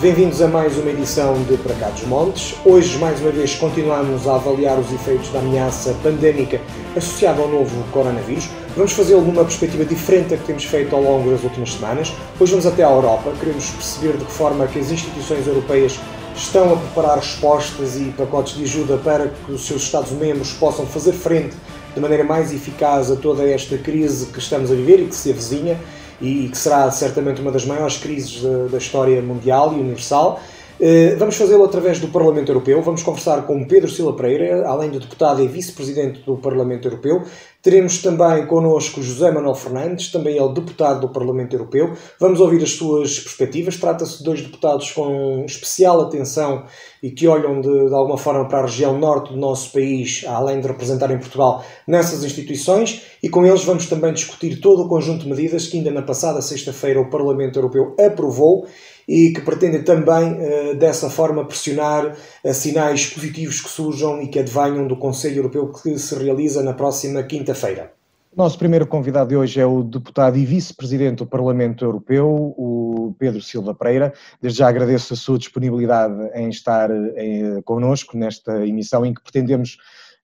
Bem-vindos a mais uma edição de Para Cá dos Montes. Hoje, mais uma vez, continuamos a avaliar os efeitos da ameaça pandémica associada ao novo coronavírus. Vamos fazê-lo numa perspectiva diferente da que temos feito ao longo das últimas semanas. Hoje vamos até à Europa, queremos perceber de que forma que as instituições europeias estão a preparar respostas e pacotes de ajuda para que os seus Estados-membros possam fazer frente de maneira mais eficaz a toda esta crise que estamos a viver e que se avizinha e que será certamente uma das maiores crises da, da história mundial e universal. Eh, vamos fazê-lo através do Parlamento Europeu. Vamos conversar com Pedro Silva Pereira, além de deputado e vice-presidente do Parlamento Europeu. Teremos também connosco José Manuel Fernandes, também ele deputado do Parlamento Europeu. Vamos ouvir as suas perspectivas. Trata-se de dois deputados com especial atenção e que olham de, de, alguma forma para a região norte do nosso país, além de representarem Portugal nessas instituições. E com eles vamos também discutir todo o conjunto de medidas que ainda na passada sexta-feira o Parlamento Europeu aprovou e que pretendem também, eh, dessa forma, pressionar eh, sinais positivos que surjam e que advenham do Conselho Europeu que se realiza na próxima quinta-feira. Nosso primeiro convidado de hoje é o deputado e vice-presidente do Parlamento Europeu, o Pedro Silva Pereira. Desde já agradeço a sua disponibilidade em estar em, connosco nesta emissão em que pretendemos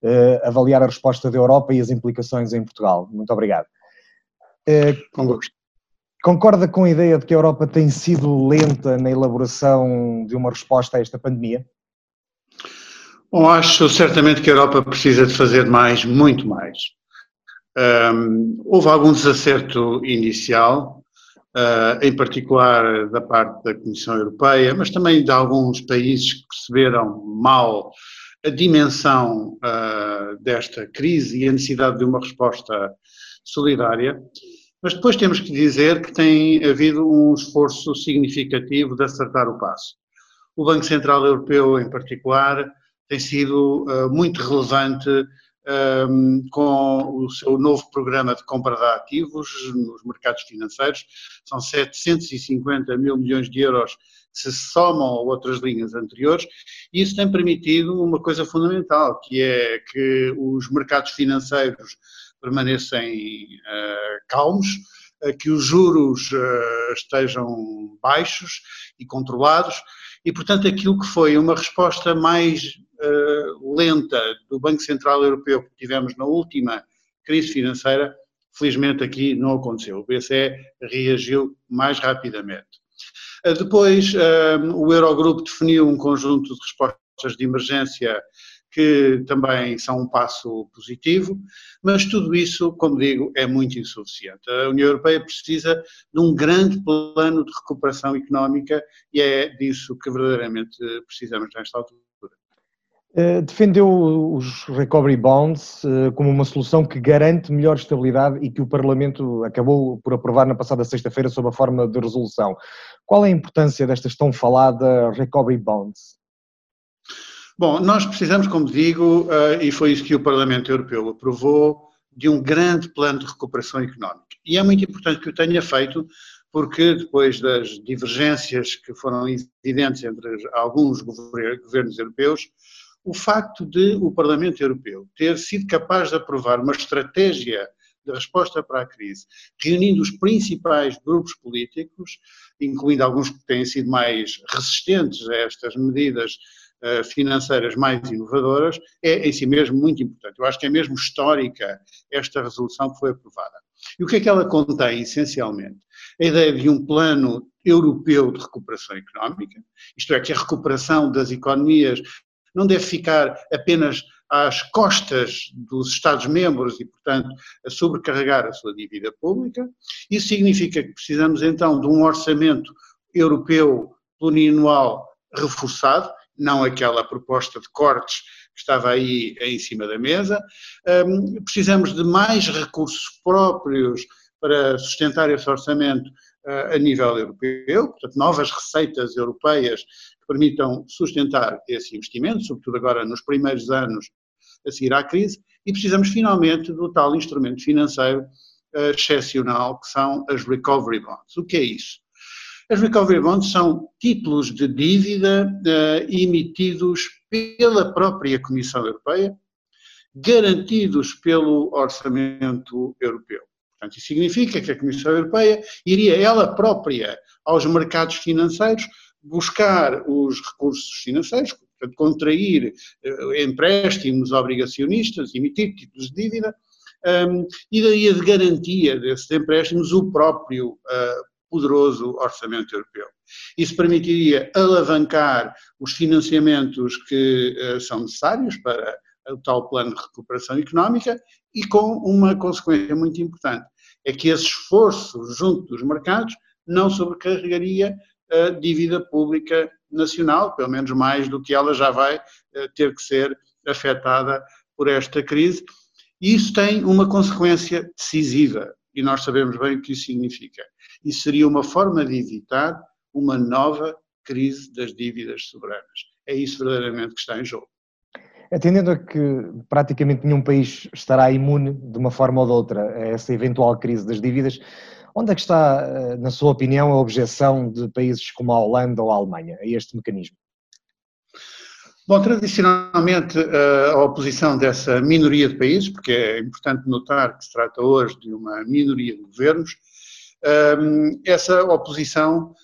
uh, avaliar a resposta da Europa e as implicações em Portugal. Muito obrigado. Uh, Com gosto. Concorda com a ideia de que a Europa tem sido lenta na elaboração de uma resposta a esta pandemia? Bom, acho certamente que a Europa precisa de fazer mais, muito mais. Um, houve algum desacerto inicial, uh, em particular da parte da Comissão Europeia, mas também de alguns países que perceberam mal a dimensão uh, desta crise e a necessidade de uma resposta solidária. Mas depois temos que dizer que tem havido um esforço significativo de acertar o passo. O Banco Central Europeu, em particular, tem sido uh, muito relevante um, ehm, com o seu novo programa de compra de ativos nos mercados financeiros. São 750 mil milhões de euros que se somam a outras linhas anteriores, e isso tem permitido uma coisa fundamental, que é que os mercados financeiros permanecem uh, calmos, uh, que os juros uh, estejam baixos e controlados, e, portanto, aquilo que foi uma resposta mais lenta do Banco Central Europeu que tivemos na última crise financeira, felizmente aqui não aconteceu. O BCE reagiu mais rapidamente. Depois, o Eurogrupo definiu um conjunto de respostas de emergência que também são um passo positivo, mas tudo isso, como digo, é muito insuficiente. A União Europeia precisa de um grande plano de recuperação económica e é disso que verdadeiramente precisamos nesta altura. Eh, defendeu os recovery bonds eh, como uma solução que garante melhor estabilidade e que o Parlamento acabou por aprovar na passada sexta-feira sob a forma de resolução. Qual é a importância destas tão falada recovery bonds? Bom, nós precisamos, como digo, uh, e foi isso que o Parlamento Europeu aprovou, de um grande plano de recuperação económica. E é muito importante que o tenha feito, porque depois das divergências que foram evidentes entre alguns governos europeus, o facto de o Parlamento Europeu ter sido capaz de aprovar uma estratégia de resposta para a crise, reunindo os principais grupos políticos, incluindo alguns que têm sido mais resistentes a estas medidas eh, financeiras mais inovadoras, é em si mesmo muito importante. Eu acho que é mesmo histórica esta resolução que foi aprovada. E o que é que ela contém, essencialmente? A ideia de um plano europeu de recuperação económica, isto é, que a recuperação das economias não deve ficar apenas às costas dos Estados-membros e, portanto, a sobrecarregar a sua dívida pública. Isso significa que precisamos, então, de um orçamento europeu plurianual reforçado, não aquela proposta de cortes que estava aí em cima da mesa. Um, precisamos de mais recursos próprios para sustentar esse orçamento uh, a nível europeu, portanto, novas receitas europeias que permitam sustentar esse investimento, sobretudo agora nos primeiros anos a seguir à crise, e precisamos finalmente do tal instrumento financeiro uh, excepcional que são as recovery bonds. O que é isso? As recovery bonds são títulos de dívida uh, emitidos pela própria Comissão Europeia, garantidos pelo orçamento europeu. Portanto, isso significa que a Comissão Europeia iria ela própria aos mercados financeiros buscar os recursos financeiros, portanto, contrair uh, empréstimos obrigacionistas, emitir títulos de dívida, um, e daí a de garantia desses empréstimos o próprio uh, poderoso orçamento europeu. Isso permitiria alavancar os financiamentos que uh, são necessários para o tal plano de recuperação económica e com uma consequência muito importante, é que esse esforço junto dos mercados não sobrecarregaria a dívida pública nacional, pelo menos mais do que ela já vai uh, ter que ser afetada por esta crise. E isso tem uma consequência decisiva, e nós sabemos bem o que isso significa. Isso seria uma forma de evitar uma nova crise das dívidas soberanas. É isso verdadeiramente que está em jogo. Atendendo a que praticamente nenhum país estará imune de uma forma ou de outra a essa eventual crise das dívidas, onde é que está, eh, na sua opinião, a objeção de países como a Holanda ou a Alemanha a este mecanismo? Bom, tradicionalmente eh, a oposição dessa minoria de países, porque é importante notar que se trata hoje de uma minoria de governos, essa oposição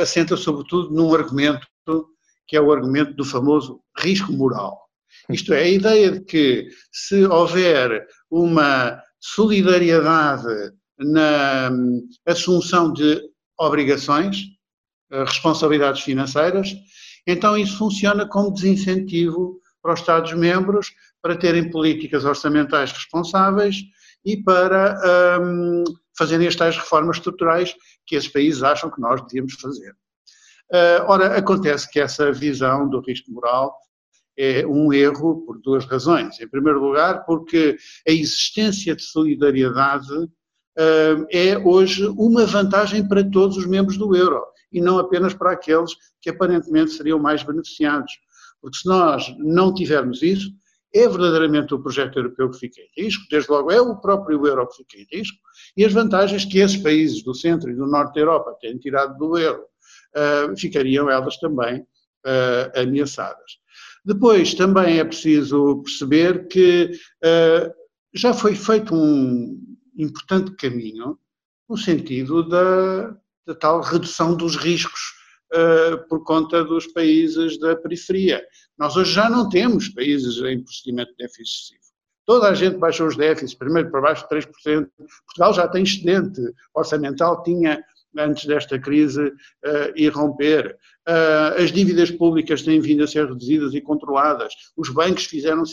assenta sobretudo num argumento que é o argumento do famoso risco moral. Isto é, a ideia de que se houver uma solidariedade na hum, assunção de obrigações, eh, responsabilidades financeiras, então isso funciona como desincentivo para os Estados-membros para terem políticas orçamentais responsáveis e para um, fazerem as tais reformas estruturais que esses países acham que nós devíamos fazer. Uh, ora, acontece que essa visão do risco moral é um erro por duas razões. Em primeiro lugar, porque a existência de solidariedade uh, é hoje uma vantagem para todos os membros do euro e não apenas para aqueles que aparentemente seriam mais beneficiados. Porque se nós não tivermos isso, é verdadeiramente o projeto europeu que fica em risco, desde logo é o próprio euro que fica em risco, e as vantagens que esses países do centro e do norte da Europa têm tirado do euro uh, ficariam elas também uh, ameaçadas. Depois, também é preciso perceber que uh, já foi feito um importante caminho no sentido da, da tal redução dos riscos por conta dos países da periferia. Nós hoje já não temos países em procedimento de déficit excessivo. Toda a gente baixou os déficits, primeiro para baixo de 3%. Portugal já tem excedente orçamental, tinha antes desta crise uh, irromper. Uh, as dívidas públicas têm vindo a ser reduzidas e controladas. Os bancos fizeram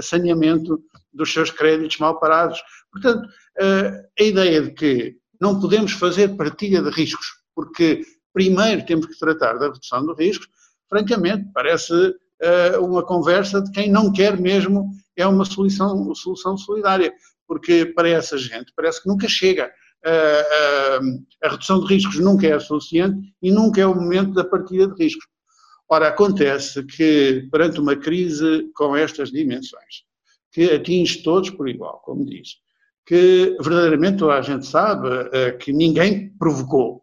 saneamento dos seus créditos mal parados. Portanto, uh, a ideia de que não podemos fazer partilha de riscos, porque primeiro temos que tratar da redução do risco, francamente, parece uma conversa de quem não quer mesmo é uma solução, uma solução solidária, porque para essa gente parece que nunca chega a, a, redução de riscos nunca é suficiente e nunca é o momento da partida de riscos. Ora, acontece que perante uma crise com estas dimensões, que atinge todos por igual, como diz, que verdadeiramente toda a gente sabe uh, que ninguém provocou.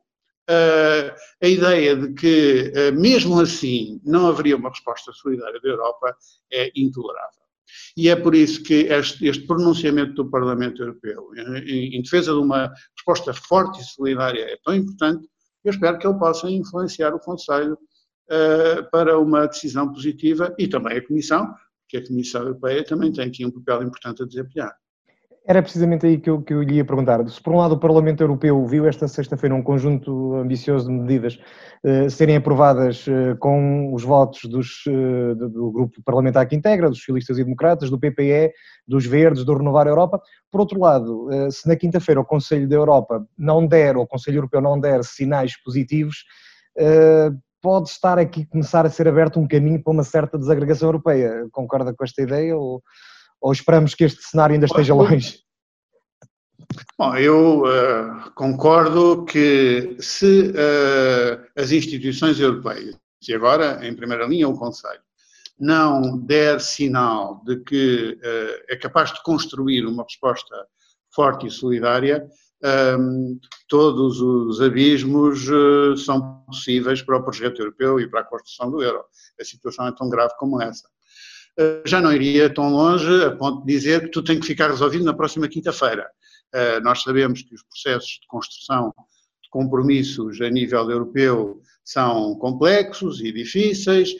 Uh, a ideia de que, uh, mesmo assim, não haveria uma resposta solidária da Europa é intolerável. E é por isso que este, este pronunciamento do Parlamento Europeu em, em, defesa de uma resposta forte e solidária é tão importante. Eu espero que ele possa influenciar o Conselho uh, para uma decisão positiva e também a Comissão, porque a Comissão Europeia também tem aqui um papel importante a desempenhar. Era precisamente aí que eu, que eu lhe ia perguntar. Se por um lado o Parlamento Europeu viu esta sexta-feira um conjunto ambicioso de medidas eh, serem aprovadas eh, com os votos dos, eh, do grupo parlamentar que integra, dos socialistas e democratas, do PPE, dos Verdes, do Renovar Europa, por outro lado, se na quinta-feira o Conselho da Europa não der, ou o Conselho Europeu não der sinais positivos, pode estar aqui começar a ser aberto um caminho para uma certa desagregação europeia. Concorda com esta ideia ou ou esperamos que este cenário ainda esteja longe? Bom, eu uh, concordo que se uh, as instituições europeias, e agora em primeira linha o Conselho, não der sinal de que uh, é capaz de construir uma resposta forte e solidária, um, todos os abismos são possíveis para o projeto europeu e para a construção do euro. A situação é tão grave como essa. Eh, já não iria tão longe a ponto de dizer que tudo tem que ficar resolvido na próxima quinta-feira. Eh, nós sabemos que os processos de construção de compromissos a nível europeu são complexos e difíceis.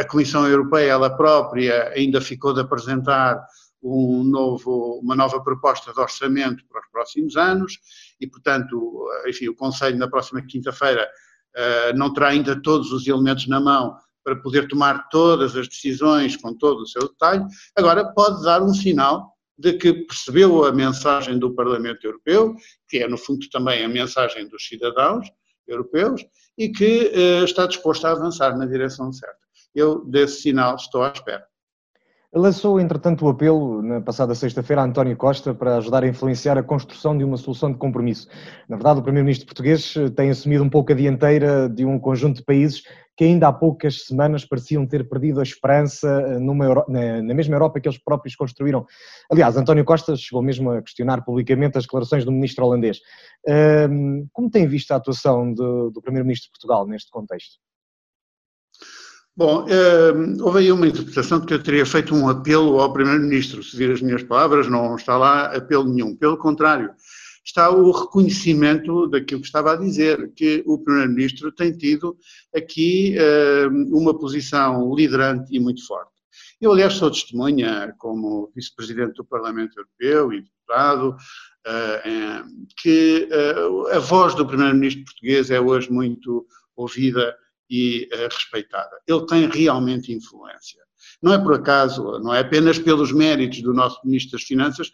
A Comissão Europeia, ela própria, ainda ficou de apresentar um novo, uma nova proposta de orçamento para os próximos anos e, portanto, enfim, o Conselho na próxima quinta-feira eh, não terá ainda todos os elementos na mão para poder tomar todas as decisões com todo o seu detalhe. Agora, pode dar um sinal de que percebeu a mensagem do Parlamento Europeu, que é, no fundo, também a mensagem dos cidadãos europeus, e que uh, está disposto a avançar na direção certa. Eu, desse sinal, estou à espera. Lançou, entretanto, o apelo na passada sexta-feira a António Costa para ajudar a influenciar a construção de uma solução de compromisso. Na verdade, o Primeiro-Ministro português eh, tem assumido um pouco a dianteira de um conjunto de países que ainda há poucas semanas pareciam ter perdido a esperança eh, numa, na, mesma Europa que eles próprios construíram. Aliás, António Costa chegou mesmo a questionar publicamente as declarações do ministro holandês. como tem visto a atuação do, do Primeiro-Ministro de Portugal neste contexto? Bom, uh, houve aí uma interpretação de que eu teria feito um apelo ao Primeiro-Ministro. Se vir as minhas palavras, não está lá apelo nenhum. Pelo contrário, está o reconhecimento daquilo que estava a dizer, que o Primeiro-Ministro tem tido aqui uh, uma posição liderante e muito forte. Eu, aliás, sou testemunha, como vice-presidente do Parlamento Europeu e deputado, uh, que a voz do Primeiro-Ministro português é hoje muito ouvida e respeitada. Ele tem realmente influência. Não é por acaso, não é apenas pelos méritos do nosso Ministro das Finanças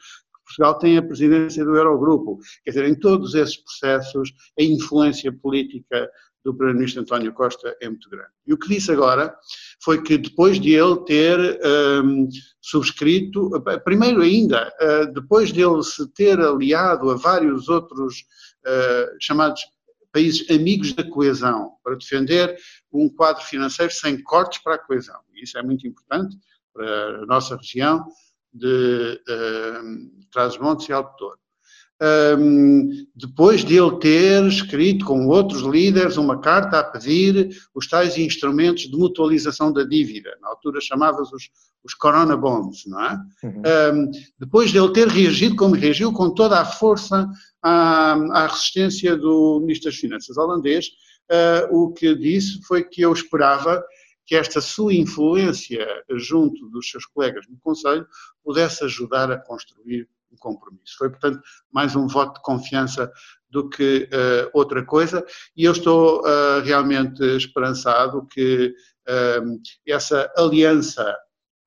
Portugal tem a presidência do Eurogrupo. Quer dizer, em todos esses processos, a influência política do Primeiro-Ministro António Costa é muito grande. E o que disse agora foi que depois de ele ter um, subscrito, primeiro ainda, uh, depois de ele se ter aliado a vários outros uh, chamados países amigos da coesão, para defender um quadro financeiro sem cortes para a coesão. Isso é muito importante para a nossa região de uh, Trás-os-Montes e Alto Douro um, depois de ele ter escrito com outros líderes uma carta a pedir os tais instrumentos de mutualização da dívida, na altura chamava-se os, os Corona Bonds, não é? Uhum. Um, depois de ele ter reagido como reagiu, com toda a força à, à resistência do Ministro das Finanças holandês, uh, o que disse foi que eu esperava que esta sua influência junto dos seus colegas no Conselho pudesse ajudar a construir um compromisso. Foi, portanto, mais um voto de confiança do que uh, outra coisa, e eu estou uh, realmente esperançado que uh, essa aliança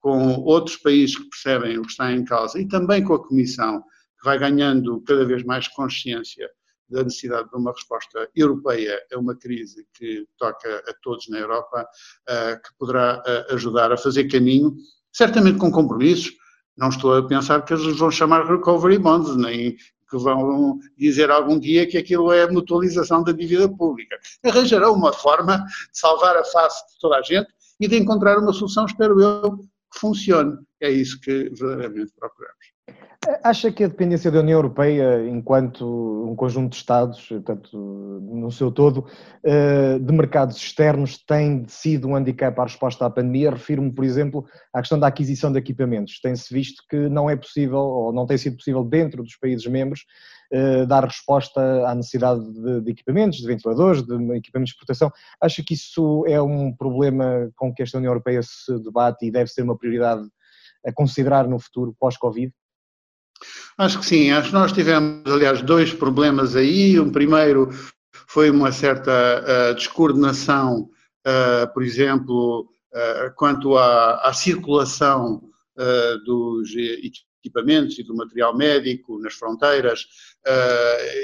com outros países que percebem o que está em causa e também com a Comissão, que vai ganhando cada vez mais consciência da necessidade de uma resposta europeia a uma crise que toca a todos na Europa, que poderá ajudar a fazer caminho, certamente com compromissos, não estou a pensar que eles vão chamar recovery bonds, nem que vão dizer algum dia que aquilo é mutualização da dívida pública. Arranjarão uma forma de salvar a face de toda a gente e de encontrar uma solução, espero eu, que funcione. É isso que verdadeiramente procuramos. Acha que a dependência da União Europeia, enquanto um conjunto de Estados, portanto, no seu todo, eh, de mercados externos, tem sido um handicap à resposta à pandemia? Refiro-me, por exemplo, à questão da aquisição de equipamentos. Tem-se visto que não é possível, ou não tem sido possível, dentro dos países membros, eh, dar resposta à necessidade de, equipamentos, de ventiladores, de equipamentos de proteção. Acha que isso é um problema com que esta União Europeia se debate e deve ser uma prioridade a considerar no futuro pós-Covid? Acho que sim, acho que nós tivemos, aliás, dois problemas aí. Um primeiro foi uma certa uh, descoordenação, uh, por exemplo, uh, quanto à, à circulação dos equipamentos e do material médico nas fronteiras,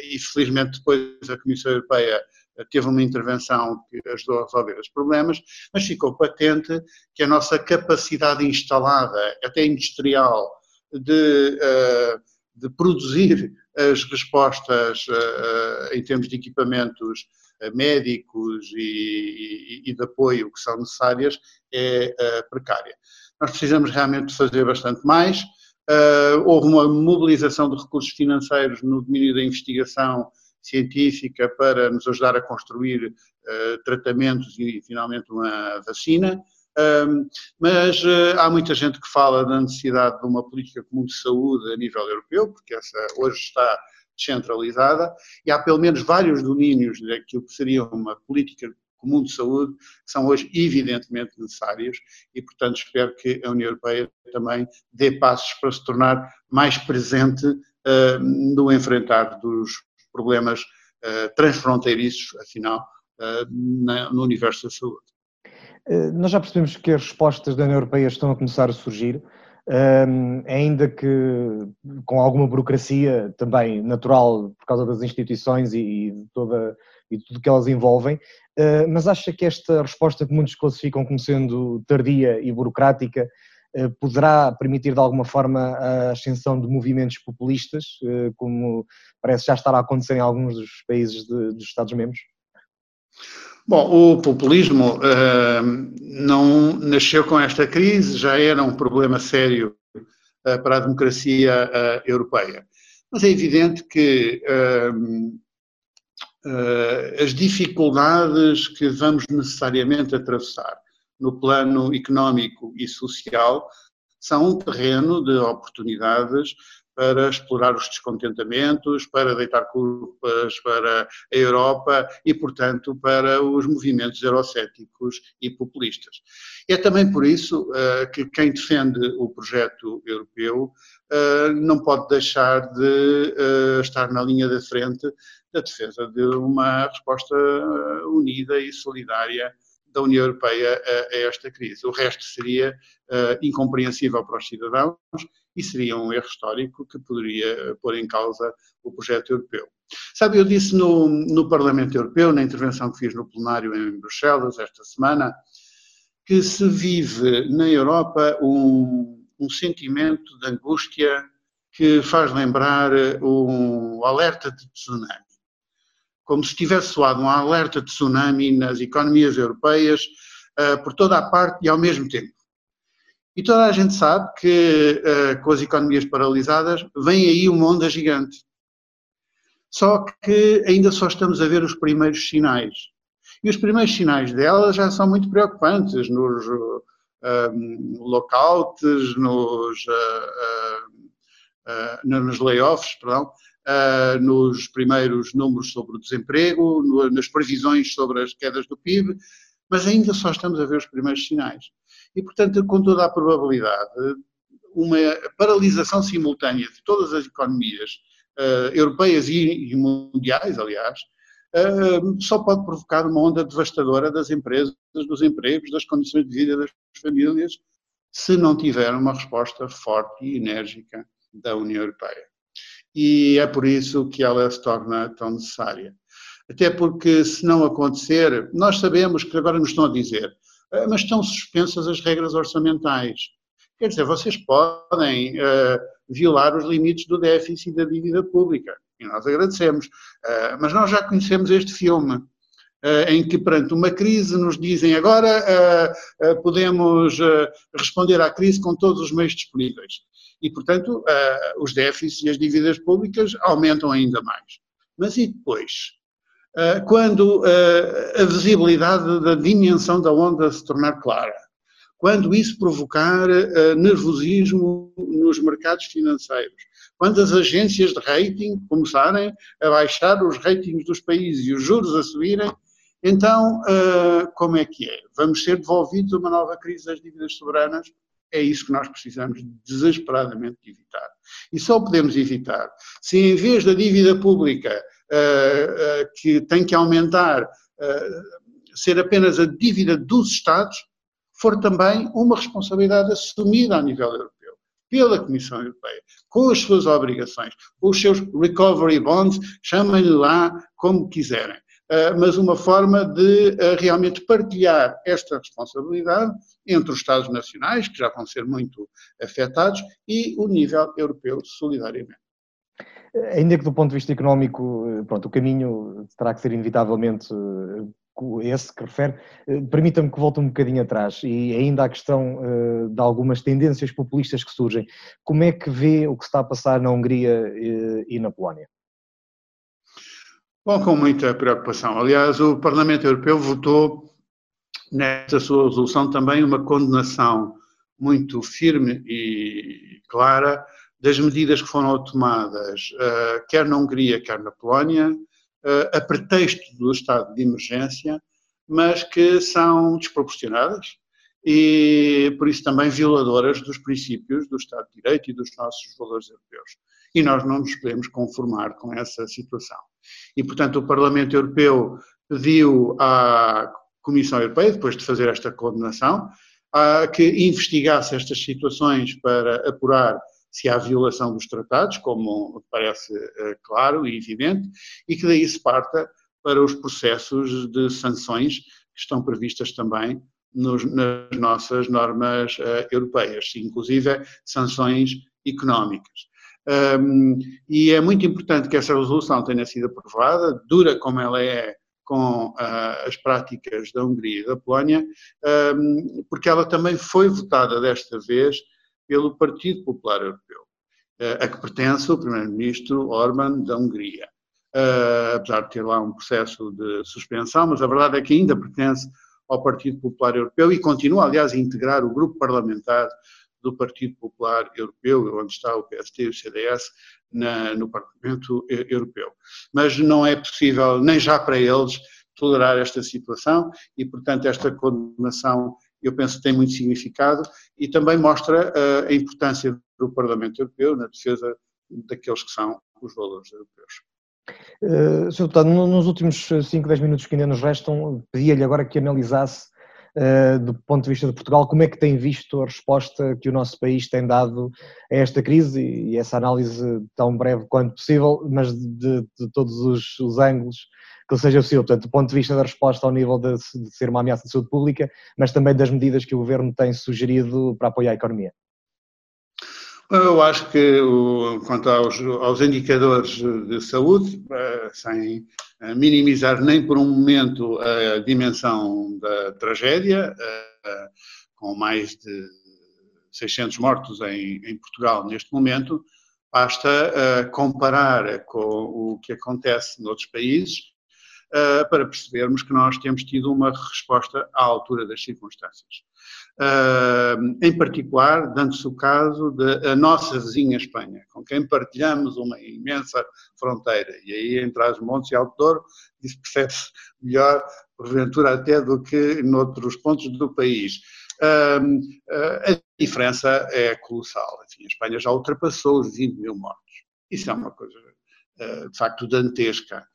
e felizmente depois a Comissão Europeia teve uma intervenção que ajudou a resolver os problemas, mas ficou patente que a nossa capacidade instalada, até industrial, de, eh, de produzir as respostas eh, eh, em termos de equipamentos médicos e, e, e, de apoio que são necessárias é precária. Nós precisamos realmente fazer bastante mais. houve uma mobilização de recursos financeiros no domínio da investigação científica para nos ajudar a construir tratamentos e, finalmente, uma vacina. Mas uh, há muita gente que fala da necessidade de uma política comum de saúde a nível europeu, porque essa hoje está descentralizada e há pelo menos vários domínios daquilo que seria uma política comum de saúde que são hoje evidentemente necessários e, portanto, espero que a União Europeia também dê passos para se tornar mais presente uh, no enfrentar dos problemas uh, transfronteiriços, afinal, uh, na, no universo da saúde. Nós já percebemos que as respostas da União Europeia estão a começar a surgir, um, ainda que com alguma burocracia também natural por causa das instituições e, e toda e tudo que elas envolvem, uh, mas acha que esta resposta que muitos classificam como sendo tardia e burocrática uh, poderá permitir de alguma forma a ascensão de movimentos populistas, como parece já estar a acontecer em alguns dos países de, dos Estados-membros? Bom, o populismo uh, não nasceu com esta crise, já era um problema sério uh, para a democracia uh, europeia. Mas é evidente que as dificuldades que vamos necessariamente atravessar no plano económico e social são um terreno de oportunidades para explorar os descontentamentos, para deitar culpas para a Europa e, portanto, para os movimentos eurocéticos e populistas. É também por isso uh, que quem defende o projeto europeu uh, não pode deixar de uh, estar na linha da frente da defesa de uma resposta unida e solidária da União Europeia a, a esta crise. O resto seria incompreensível para os cidadãos e seria um erro histórico que poderia pôr em causa o projeto europeu. Sabe, eu disse no, no Parlamento Europeu, na intervenção que fiz no plenário em Bruxelas esta semana, que se vive na Europa um, um sentimento de angústia que faz lembrar um alerta de tsunami. Como se tivesse soado um alerta de tsunami nas economias europeias uh, por toda a parte e ao mesmo tempo. E toda a gente sabe que uh, com as economias paralisadas vem aí uma onda gigante. Só que ainda só estamos a ver os primeiros sinais. E os primeiros sinais dela já são muito preocupantes nos uh, um, lockouts, nos, uh, nos layoffs, perdão, nos primeiros números sobre o desemprego, no, nas previsões sobre as quedas do PIB, mas ainda só estamos a ver os primeiros sinais. E, portanto, com toda a probabilidade, uma paralisação simultânea de todas as economias uh, europeias e, e, mundiais, aliás, uh, só pode provocar uma onda devastadora das empresas, dos empregos, das condições de vida das famílias, se não tiver uma resposta forte e enérgica da União Europeia. E é por isso que ela se torna tão necessária. Até porque, se não acontecer, nós sabemos que agora nos estão a dizer, mas estão suspensas as regras orçamentais. Quer dizer, vocês podem uh, violar os limites do déficit da dívida pública, e nós agradecemos, uh, mas nós já conhecemos este filme, uh, em que, perante uma crise, nos dizem agora podemos responder à crise com todos os meios disponíveis. E, portanto, os déficits e as dívidas públicas aumentam ainda mais. Mas e depois? Eh, quando eh, a visibilidade da dimensão da onda se tornar clara, quando isso provocar eh, nervosismo nos mercados financeiros, quando as agências de rating começarem a baixar os ratings dos países e os juros a subirem, então como é que é? Vamos ser devolvidos a uma nova crise das dívidas soberanas? É isso que nós precisamos desesperadamente de evitar. E só podemos evitar se, em vez da dívida pública que tem que aumentar, eh, ser apenas a dívida dos Estados, for também uma responsabilidade assumida a nível europeu, pela Comissão Europeia, com as suas obrigações, com os seus recovery bonds, chamem-lhe lá como quiserem. mas uma forma de realmente partilhar esta responsabilidade entre os Estados nacionais, que já vão ser muito afetados, e o nível europeu solidariamente. Ainda que do ponto de vista económico, eh, pronto, o caminho terá que ser inevitavelmente eh, esse que refere, eh, permita-me que volte um bocadinho atrás e ainda a questão de algumas tendências populistas que surgem. Como é que vê o que está a passar na Hungria e na Polónia? Bom, com muita preocupação. Aliás, o Parlamento Europeu votou nesta sua resolução também uma condenação muito firme e clara das medidas que foram tomadas, quer na Hungria, quer na Polónia, a pretexto do estado de emergência, mas que são desproporcionadas e, por isso, também violadoras dos princípios do Estado de Direito e dos nossos valores europeus. E nós não nos podemos conformar com essa situação. E, portanto, o Parlamento Europeu pediu à Comissão Europeia, depois de fazer esta condenação, que investigasse estas situações para apurar se há violação dos tratados, como parece eh, claro e evidente, e que daí se parta para os processos de sanções que estão previstas também nos, nas nossas normas uh, europeias, inclusive sanções económicas. Um, e é muito importante que essa resolução tenha sido aprovada, dura como ela é com uh, as práticas da Hungria e da Polónia, um, porque ela também foi votada desta vez pelo Partido Popular Europeu, uh, a que pertence o Primeiro-Ministro Orban da Hungria uh, apesar de ter lá um processo de suspensão, mas a verdade é que ainda pertence ao Partido Popular Europeu e continua, aliás, a integrar o grupo parlamentar do Partido Popular Europeu, onde está o PST e o CDS, na, no Parlamento Europeu. Mas não é possível, nem já para eles, tolerar esta situação e, portanto, esta condenação eu penso que tem muito significado e também mostra uh, a importância do Parlamento Europeu na defesa daqueles que são os valores europeus. Uh, Sr. Deputado, nos últimos 5, 10 minutos que ainda nos restam, pedia-lhe agora que analisasse, uh, do ponto de vista de Portugal, como é que tem visto a resposta que o nosso país tem dado a esta crise e essa análise tão breve quanto possível, mas de, de todos os, os, ângulos que seja possível. Portanto, do ponto de vista da resposta ao nível de, de ser uma ameaça de saúde pública, mas também das medidas que o Governo tem sugerido para apoiar a economia. Eu acho que, quanto aos, aos indicadores de saúde, eh, sem eh, minimizar nem por um momento a dimensão da tragédia, eh, com mais de 600 mortos em, em Portugal neste momento, basta comparar com o que acontece noutros países para percebermos que nós temos tido uma resposta à altura das circunstâncias. Uh, em particular, dando-se o caso da nossa vizinha Espanha, com quem partilhamos uma imensa fronteira, e aí entre as Montes e Alto Douro, isso percebe-se melhor, porventura até do que noutros pontos do país. Uh, a diferença é colossal. Enfim, a Espanha já ultrapassou os 20 mil mortos. Isso é uma coisa eh, de facto dantesca.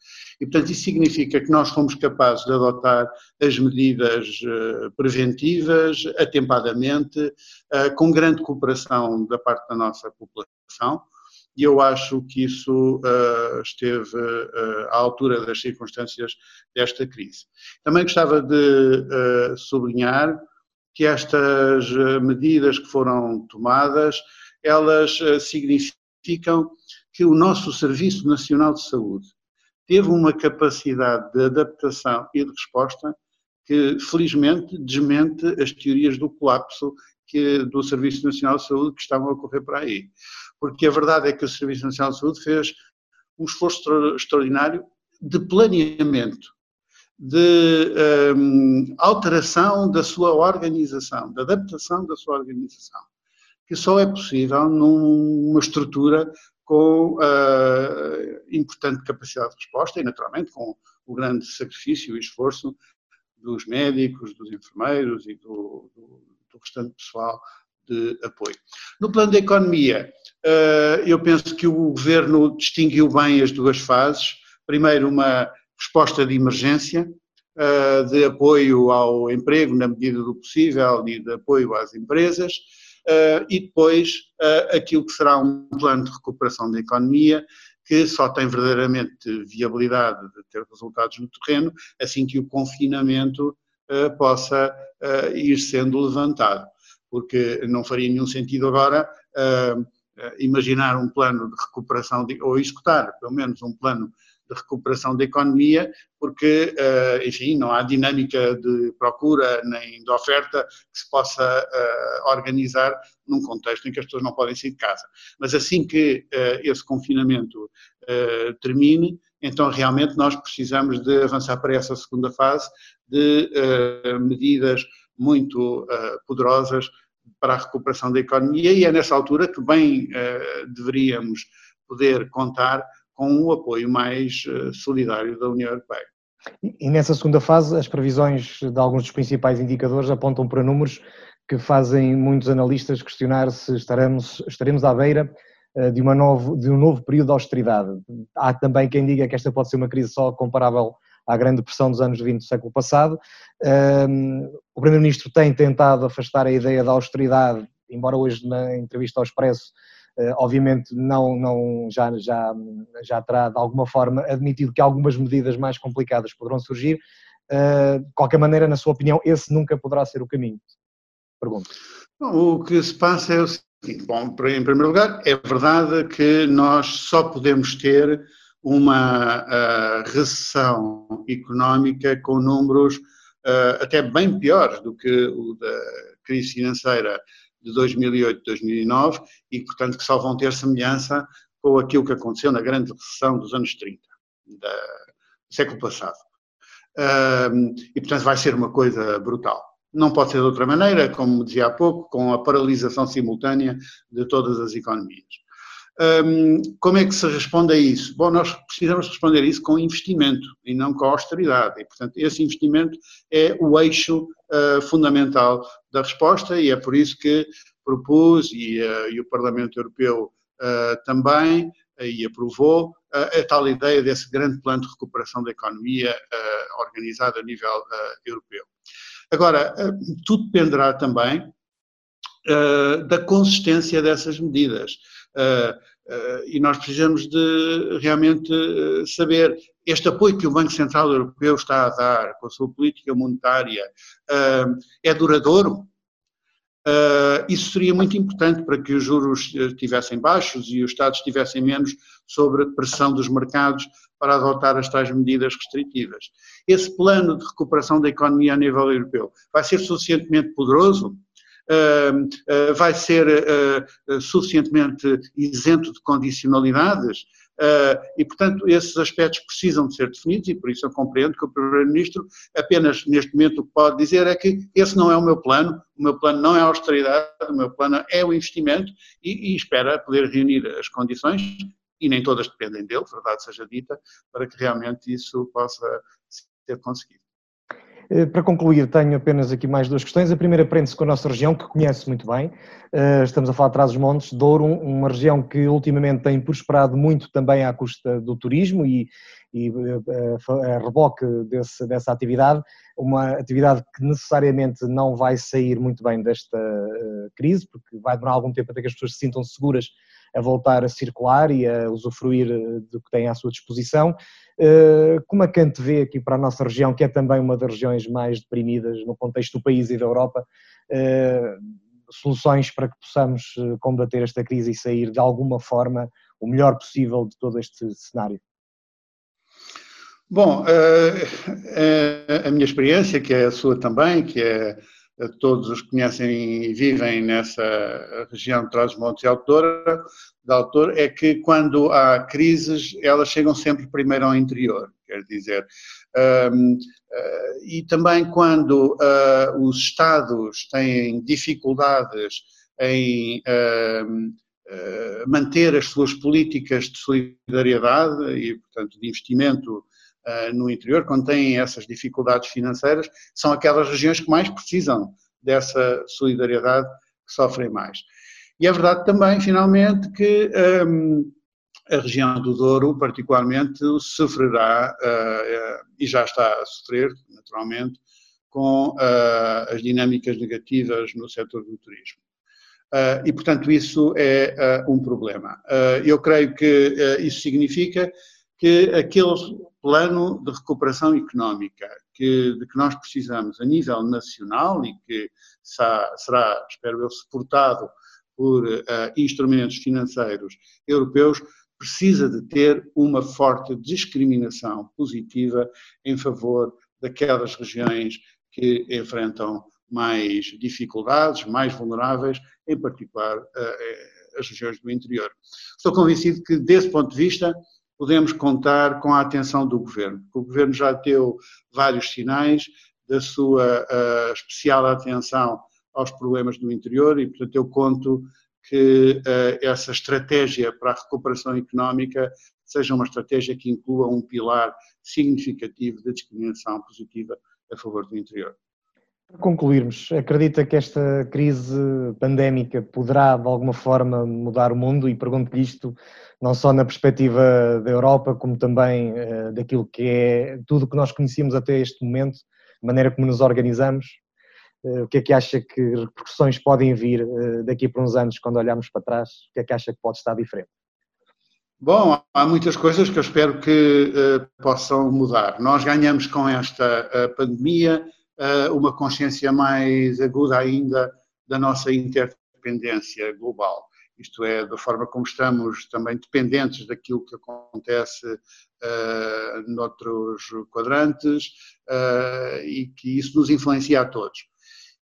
E, portanto, isso significa que nós fomos capazes de adotar as medidas eh, preventivas, atempadamente, eh, com grande cooperação da parte da nossa população, e eu acho que isso esteve à altura das circunstâncias desta crise. Também gostava de sublinhar que estas medidas que foram tomadas, elas significam que o nosso Serviço Nacional de Saúde teve uma capacidade de adaptação e de resposta que, felizmente, desmente as teorias do colapso que, do Serviço Nacional de Saúde que estavam a ocorrer para aí. Porque a verdade é que o Serviço Nacional de Saúde fez um esforço extraordinário de planeamento, de um, alteração da sua organização, de adaptação da sua organização, que só é possível numa estrutura com uh, importante capacidade de resposta e, naturalmente, com o grande sacrifício e esforço dos médicos, dos enfermeiros e do, do, do restante pessoal de apoio. No plano da economia, uh, eu penso que o governo distinguiu bem as duas fases. Primeiro, uma resposta de emergência, uh, de apoio ao emprego na medida do possível e de apoio às empresas e depois uh, aquilo que será um plano de recuperação da economia que só tem verdadeiramente viabilidade de ter resultados no terreno assim que o confinamento uh, possa ir sendo levantado. Porque não faria nenhum sentido agora imaginar um plano de recuperação, ou executar pelo menos um plano de recuperação da economia, porque, eh, enfim, não há dinâmica de procura nem de oferta que se possa eh, organizar num contexto em que as pessoas não podem sair de casa. Mas assim que eh, esse confinamento termine, então realmente nós precisamos de avançar para essa segunda fase de medidas muito poderosas para a recuperação da economia e é nessa altura que bem deveríamos poder contar com um apoio mais solidário da União Europeia. E nessa segunda fase, as previsões de alguns dos principais indicadores apontam para números que fazem muitos analistas questionar se estaremos, estaremos à beira eh, de, uma novo, de um novo período de austeridade. Há também quem diga que esta pode ser uma crise só comparável à grande depressão dos anos 20 do século passado. O Primeiro-Ministro tem tentado afastar a ideia da austeridade, embora hoje na entrevista ao Expresso eh, obviamente não, não, já, já, já terá de alguma forma admitido que algumas medidas mais complicadas poderão surgir. Eh, de qualquer maneira, na sua opinião, esse nunca poderá ser o caminho? Pergunto. o que se passa é o seguinte: bom, em primeiro lugar, é verdade que nós só podemos ter uma uh, recessão económica com números uh, até bem piores do que o da crise financeira de 2008, 2009 e, portanto, que só vão ter semelhança com aquilo que aconteceu na grande recessão dos anos 30, da, do século passado. E, portanto, vai ser uma coisa brutal. Não pode ser de outra maneira, como dizia há pouco, com a paralisação simultânea de todas as economias. Como é que se responde a isso? Bom, nós precisamos responder a isso com investimento e não com austeridade. E, portanto, esse investimento é o eixo uh, fundamental da resposta e é por isso que propus e, uh, e o Parlamento Europeu uh, também e aprovou a tal ideia desse grande plano de recuperação da economia organizado a nível europeu. Agora, tudo dependerá também da consistência dessas medidas. E nós precisamos de realmente saber este apoio que o Banco Central Europeu está a dar com a sua política monetária é duradouro? Uh, isso seria muito importante para que os juros estivessem baixos e os Estados estivessem menos sobre pressão dos mercados para adotar as tais medidas restritivas. Esse plano de recuperação da economia a nível europeu vai ser suficientemente poderoso? Uh, vai ser suficientemente isento de condicionalidades? Uh, e, portanto, esses aspectos precisam de ser definidos e por isso eu compreendo que o Primeiro-Ministro apenas neste momento o que pode dizer é que esse não é o meu plano, o meu plano não é a austeridade, o meu plano é o investimento e, e espera poder reunir as condições, e nem todas dependem dele, verdade seja dita, para que realmente isso possa ser conseguido. Eh, para concluir, tenho apenas aqui mais duas questões. A primeira prende-se com a nossa região, que conhece muito bem. Eh, estamos a falar de Trás-os-Montes, Douro, uma região que ultimamente tem prosperado muito também à custa do turismo e, e eh, a reboque desse, dessa atividade, uma atividade que necessariamente não vai sair muito bem desta crise, porque vai demorar algum tempo até que as pessoas se sintam seguras a voltar a circular e a usufruir do que têm à sua disposição. Eh, como que Kant vê aqui para a nossa região, que é também uma das regiões mais deprimidas no contexto do país e da Europa, eh, soluções para que possamos eh, combater esta crise e sair de alguma forma o melhor possível de todo este cenário? Bom, a minha experiência, que é a sua também, que é todos os que conhecem e vivem nessa região de Trás-os-Montes e Autora, da autor, é que quando há crises, elas chegam sempre primeiro ao interior, quer dizer, um, uh, e também quando uh, os Estados têm dificuldades em uh, manter as suas políticas de solidariedade e, portanto, de investimento no interior, quando têm essas dificuldades financeiras, são aquelas regiões que mais precisam dessa solidariedade, que sofrem mais. E é verdade também, finalmente, que um, a região do Douro, particularmente, sofrerá, uh, e já está a sofrer, naturalmente, com uh, as dinâmicas negativas no setor do turismo. Uh, e, portanto, isso é uh, um problema. Uh, eu creio que isso significa que aquele plano de recuperação económica que, de que nós precisamos a nível nacional e que será, espero eu, suportado por uh, instrumentos financeiros europeus, precisa de ter uma forte discriminação positiva em favor daquelas regiões que enfrentam mais dificuldades, mais vulneráveis, em particular uh, as regiões do interior. Estou convencido que, desse ponto de vista, podemos contar com a atenção do Governo. O Governo já deu vários sinais da sua uh, especial atenção aos problemas do interior e, portanto, eu conto que uh, essa estratégia para a recuperação económica seja uma estratégia que inclua um pilar significativo de discriminação positiva a favor do interior. Para concluirmos, acredita que esta crise pandémica poderá de alguma forma mudar o mundo e pergunto-lhe isto não só na perspectiva da Europa, como também uh, daquilo que é tudo o que nós conhecíamos até este momento, a maneira como nos organizamos. Uh, o que é que acha que repercussões podem vir uh, daqui para uns anos quando olharmos para trás? O que é que acha que pode estar diferente? Bom, há muitas coisas que eu espero que possam mudar. Nós ganhamos com esta pandemia uma consciência mais aguda ainda da nossa interdependência global. Isto é, da forma como estamos também dependentes daquilo que acontece uh, noutros quadrantes e que isso nos influencia a todos.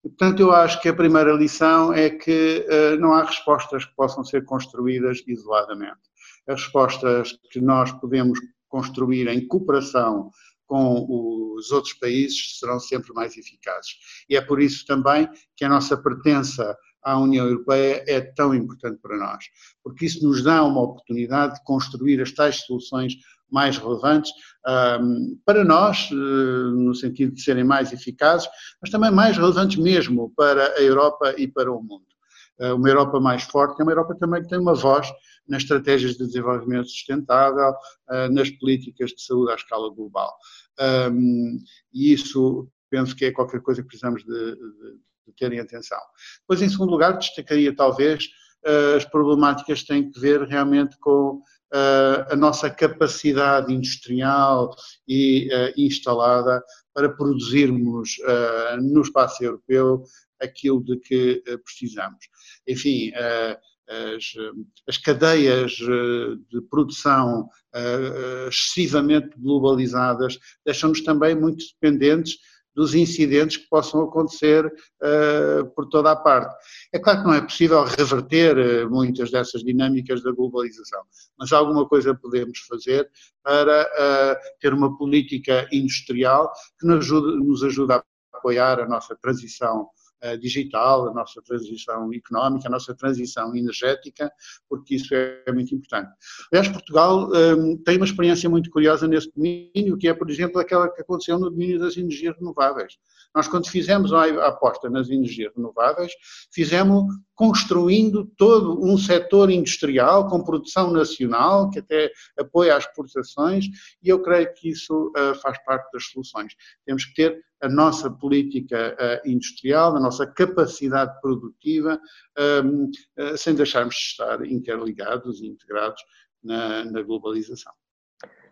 Portanto, eu acho que a primeira lição é que não há respostas que possam ser construídas isoladamente as respostas que nós podemos construir em cooperação com os outros países serão sempre mais eficazes. E é por isso também que a nossa pertença à União Europeia é tão importante para nós, porque isso nos dá uma oportunidade de construir as tais soluções mais relevantes um, para nós, uh, no sentido de serem mais eficazes, mas também mais relevantes mesmo para a Europa e para o mundo. Uh, uma Europa mais forte é uma Europa também que tem uma voz nas estratégias de desenvolvimento sustentável, uh, nas políticas de saúde à escala global. E isso penso que é qualquer coisa que precisamos de, de, de ter em atenção. Depois, em segundo lugar, destacaria talvez uh, as problemáticas que têm que ver realmente com a nossa capacidade industrial e instalada para produzirmos no espaço europeu aquilo de que precisamos. Enfim, as, as cadeias eh, de produção excessivamente globalizadas deixam-nos também muito dependentes dos incidentes que possam acontecer uh, por toda a parte. É claro que não é possível reverter uh, muitas dessas dinâmicas da globalização, mas alguma coisa podemos fazer para uh, ter uma política industrial que nos ajude, nos ajude a apoiar a nossa transição digital, a nossa transição económica, a nossa transição energética, porque isso é muito importante. Aliás, Portugal um, tem uma experiência muito curiosa nesse domínio, que é, por exemplo, aquela que aconteceu no domínio das energias renováveis. Nós, quando fizemos a aposta nas energias renováveis, fizemos construindo todo um setor industrial com produção nacional, que até apoia as exportações, e eu creio que isso uh, faz parte das soluções. Temos que ter a nossa política uh, industrial, a nossa capacidade produtiva, uh, eh, sem deixarmos de estar interligados e integrados na, na globalização.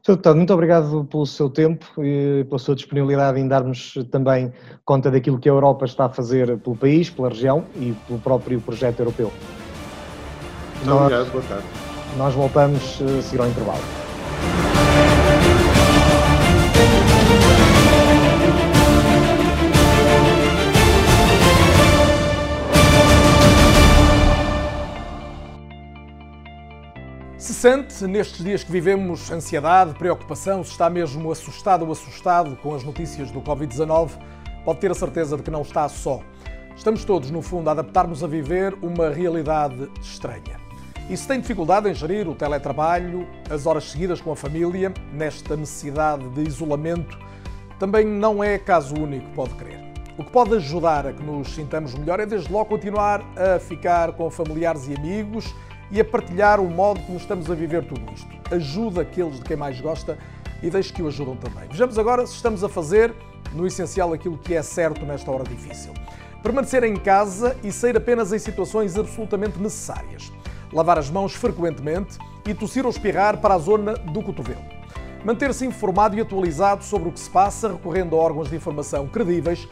Sr. Deputado, muito obrigado pelo seu tempo e pela sua disponibilidade em darmos também conta daquilo que a Europa está a fazer pelo país, pela região e pelo próprio projeto europeu. Muito nós, obrigado, boa tarde. Nós voltamos a seguir ao intervalo. Sente nestes dias que vivemos ansiedade, preocupação, se está mesmo assustado ou assustado com as notícias do Covid-19, pode ter a certeza de que não está só. Estamos todos, no fundo, a adaptarmos a viver uma realidade estranha. E se tem dificuldade em gerir o teletrabalho, as horas seguidas com a família, nesta necessidade de isolamento, também não é caso único, pode crer. O que pode ajudar a que nos sintamos melhor é, desde logo, continuar a ficar com familiares e amigos e a partilhar o modo como estamos a viver tudo isto. Ajuda aqueles de quem mais gosta e deixe que o ajudam também. Vejamos agora se estamos a fazer, no essencial, aquilo que é certo nesta hora difícil. Permanecer em casa e sair apenas em situações absolutamente necessárias. Lavar as mãos frequentemente e tossir ou espirrar para a zona do cotovelo. Manter-se informado e atualizado sobre o que se passa, recorrendo a órgãos de informação credíveis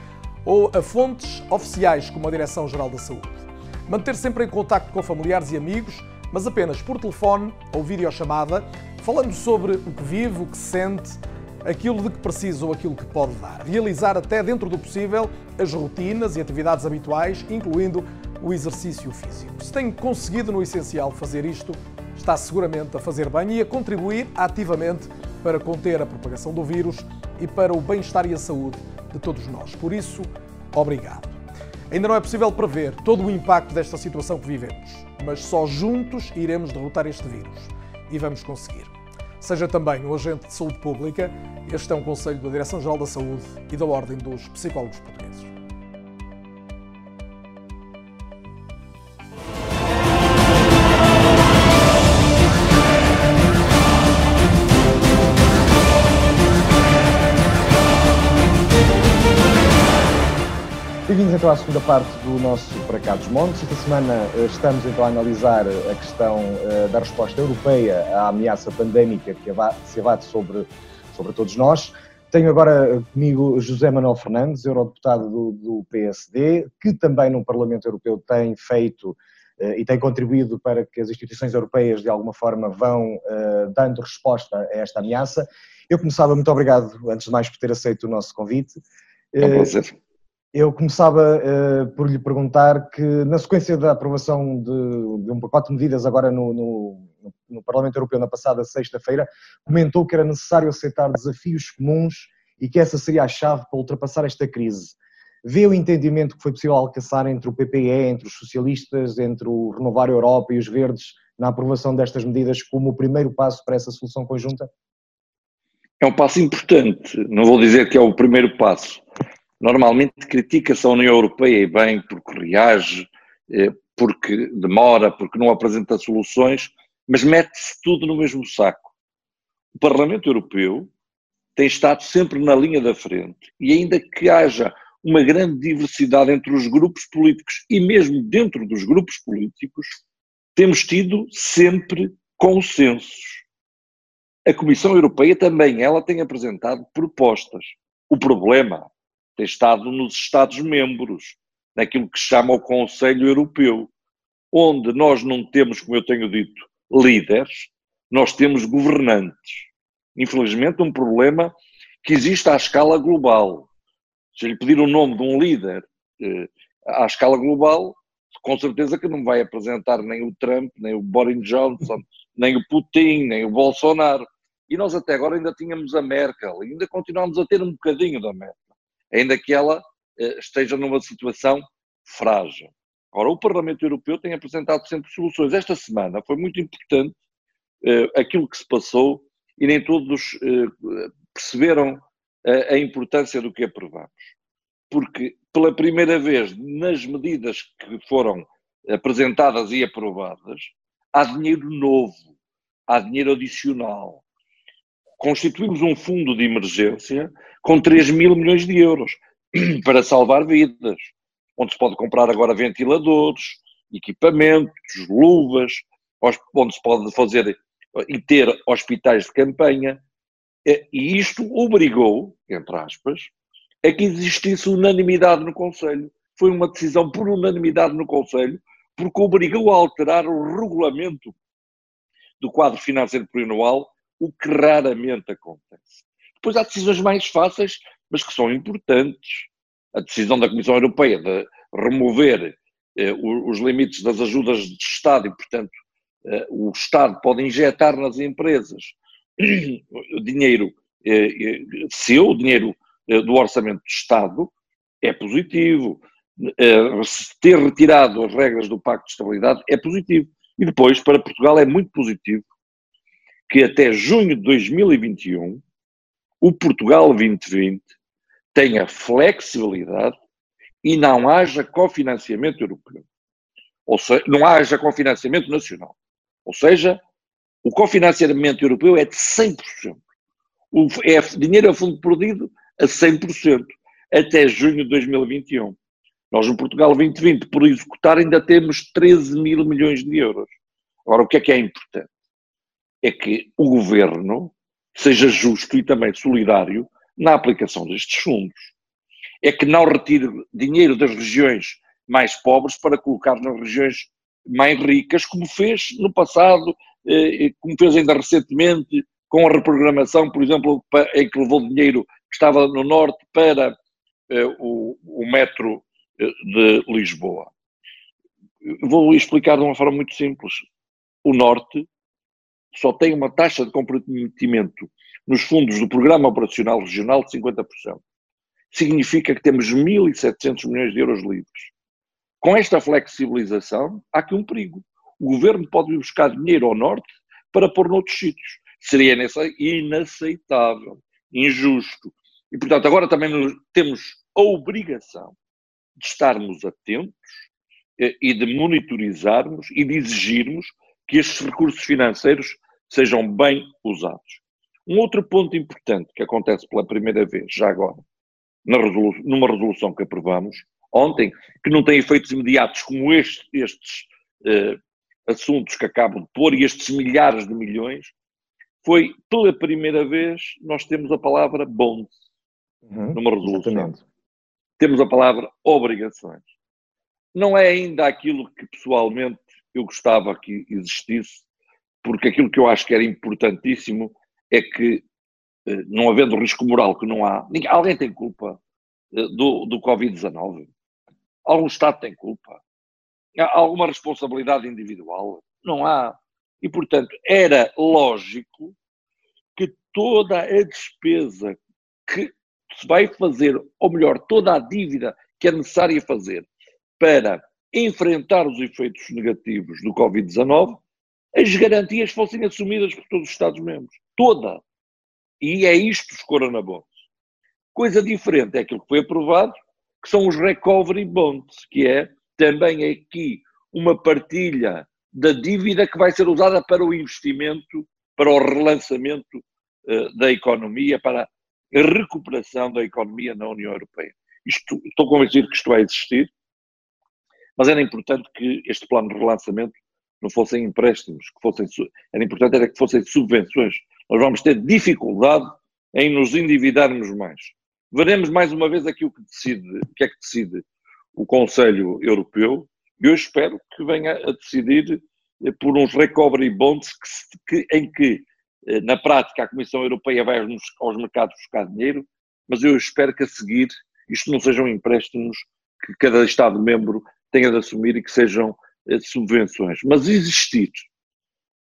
ou a fontes oficiais como a Direção-Geral da Saúde. Manter sempre em contacto com familiares e amigos, mas apenas por telefone ou videochamada, falando sobre o que vive, o que sente, aquilo de que precisa ou aquilo que pode dar. Realizar até dentro do possível as rotinas e atividades habituais, incluindo o exercício físico. Se tem conseguido no essencial fazer isto, está seguramente a fazer bem e a contribuir ativamente para conter a propagação do vírus e para o bem-estar e a saúde de todos nós. Por isso, obrigado. Ainda não é possível prever todo o impacto desta situação que vivemos, mas só juntos iremos derrotar este vírus. E vamos conseguir. Seja também um agente de saúde pública, este é um conselho da Direção-Geral da Saúde e da Ordem dos Psicólogos Portugueses. Bem-vindos então à segunda parte do nosso Para Cá dos Montes. Esta semana eh, estamos então a analisar a questão uh, da resposta europeia à ameaça pandémica que se abate sobre, sobre todos nós. Tenho agora comigo José Manuel Fernandes, eurodeputado do, do PSD, que também no Parlamento Europeu tem feito e tem contribuído para que as instituições europeias de alguma forma vão dando resposta a esta ameaça. Eu começava, muito obrigado, antes de mais, por ter aceito o nosso convite. É um prazer. Eu começava uh, por lhe perguntar que, na sequência da aprovação de, de um pacote de medidas agora no, no, no Parlamento Europeu na passada sexta-feira, comentou que era necessário aceitar desafios comuns e que essa seria a chave para ultrapassar esta crise. Vê o entendimento que foi possível alcançar entre o PPE, entre os socialistas, entre o Renovar Europa e os Verdes na aprovação destas medidas como o primeiro passo para essa solução conjunta? É um passo importante. Não vou dizer que é o primeiro passo, Normalmente critica-se a União Europeia e bem porque reage, eh, porque demora, porque não apresenta soluções, mas mete-se tudo no mesmo saco. O Parlamento Europeu tem estado sempre na linha da frente e ainda que haja uma grande diversidade entre os grupos políticos e mesmo dentro dos grupos políticos, temos tido sempre consensos. A Comissão Europeia também ela tem apresentado propostas. O problema tem estado nos Estados-membros, naquilo que se chama o Conselho Europeu, onde nós não temos, como eu tenho dito, líderes, nós temos governantes. Infelizmente, um problema que existe à escala global. Se lhe pedir o nome de um líder eh, à escala global, com certeza que não vai apresentar nem o Trump, nem o Boris Johnson, nem o Putin, nem o Bolsonaro. E nós até agora ainda tínhamos a Merkel, ainda continuamos a ter um bocadinho da Merkel ainda que ela eh, esteja numa situação frágil. Ora, o Parlamento Europeu tem apresentado sempre soluções. Esta semana foi muito importante uh, aquilo que se passou e nem todos uh, perceberam a importância do que aprovamos. Porque, pela primeira vez, nas medidas que foram apresentadas e aprovadas, há dinheiro novo, há dinheiro adicional constituímos um fundo de emergência com 3 mil milhões de euros para salvar vidas, onde se pode comprar agora ventiladores, equipamentos, luvas, onde se pode fazer e ter hospitais de campanha. E isto obrigou, entre aspas, a que existisse unanimidade no Conselho. Foi uma decisão por unanimidade no Conselho, porque obrigou a alterar o regulamento do quadro financeiro plurianual o que raramente acontece. Depois há decisões mais fáceis, mas que são importantes. A decisão da Comissão Europeia de remover eh, os limites das ajudas de Estado e, portanto, eh, o Estado pode injetar nas empresas dinheiro eh, eh seu, dinheiro eh, do orçamento do Estado, é positivo. Eh, ter retirado as regras do Pacto de Estabilidade é positivo. E depois, para Portugal, é muito positivo que até junho de 2021 o Portugal 2020 tenha flexibilidade e não haja cofinanciamento europeu. Ou seja, não haja cofinanciamento nacional. Ou seja, o cofinanciamento europeu é de 100%. O é dinheiro a fundo perdido a 100%, até junho de 2021. Nós no Portugal 2020, por executar, ainda temos 13 mil milhões de euros. Agora, o que é que é importante? É que o governo seja justo e também solidário na aplicação destes fundos. É que não retire dinheiro das regiões mais pobres para colocar nas regiões mais ricas, como fez no passado, eh, como fez ainda recentemente com a reprogramação, por exemplo, em que levou dinheiro que estava no norte para eh, o, metro eh, de Lisboa. Vou explicar de uma forma muito simples. O norte só tem uma taxa de comprometimento nos fundos do Programa Operacional Regional de 50%. Significa que temos 1.700 milhões de euros livres. com esta flexibilização, há aqui um perigo. O governo pode ir buscar dinheiro ao norte para pôr noutros sítios. Seria inaceitável, injusto. E, portanto, agora também temos a obrigação de estarmos atentos eh, e de monitorizarmos e de exigirmos que estes recursos financeiros sejam bem usados. Um outro ponto importante que acontece pela primeira vez, já agora, resolu numa resolução que aprovamos ontem, que não tem efeitos imediatos como este, estes eh, assuntos que acabo de pôr e estes milhares de milhões, foi pela primeira vez nós temos a palavra bond uhum, numa resolução. Exatamente. Temos a palavra obrigações. Não é ainda aquilo que pessoalmente eu gostava que existisse, porque aquilo que eu acho que era importantíssimo é que, eh, não havendo risco moral que não há, ninguém, alguém tem culpa eh, do, do Covid-19. Algum Estado tem culpa. Há alguma responsabilidade individual? Não há. E, portanto, era lógico que toda a despesa que se vai fazer, ou melhor, toda a dívida que é necessária fazer para enfrentar os efeitos negativos do Covid-19, as garantias fossem assumidas por todos os Estados-membros. Toda. E é isto os coronabonds. Coisa diferente é aquilo que foi aprovado, que são os recovery bonds, que é também aqui uma partilha da dívida que vai ser usada para o investimento, para o relançamento uh, da economia, para a recuperação da economia na União Europeia. Isto, estou convencido que isto vai existir, mas era importante que este plano de relançamento não fossem empréstimos, que fossem, era importante era que fossem subvenções. Nós vamos ter dificuldade em nos endividarmos mais. Veremos mais uma vez aqui o que decide, o que é que decide o Conselho Europeu, e eu espero que venha a decidir eh, por uns recovery bonds que, que, em que, eh, na prática, a Comissão Europeia vai aos, aos mercados buscar dinheiro, mas eu espero que a seguir isto não sejam empréstimos que cada Estado-membro tenha de assumir e que sejam eh, subvenções. Mas existir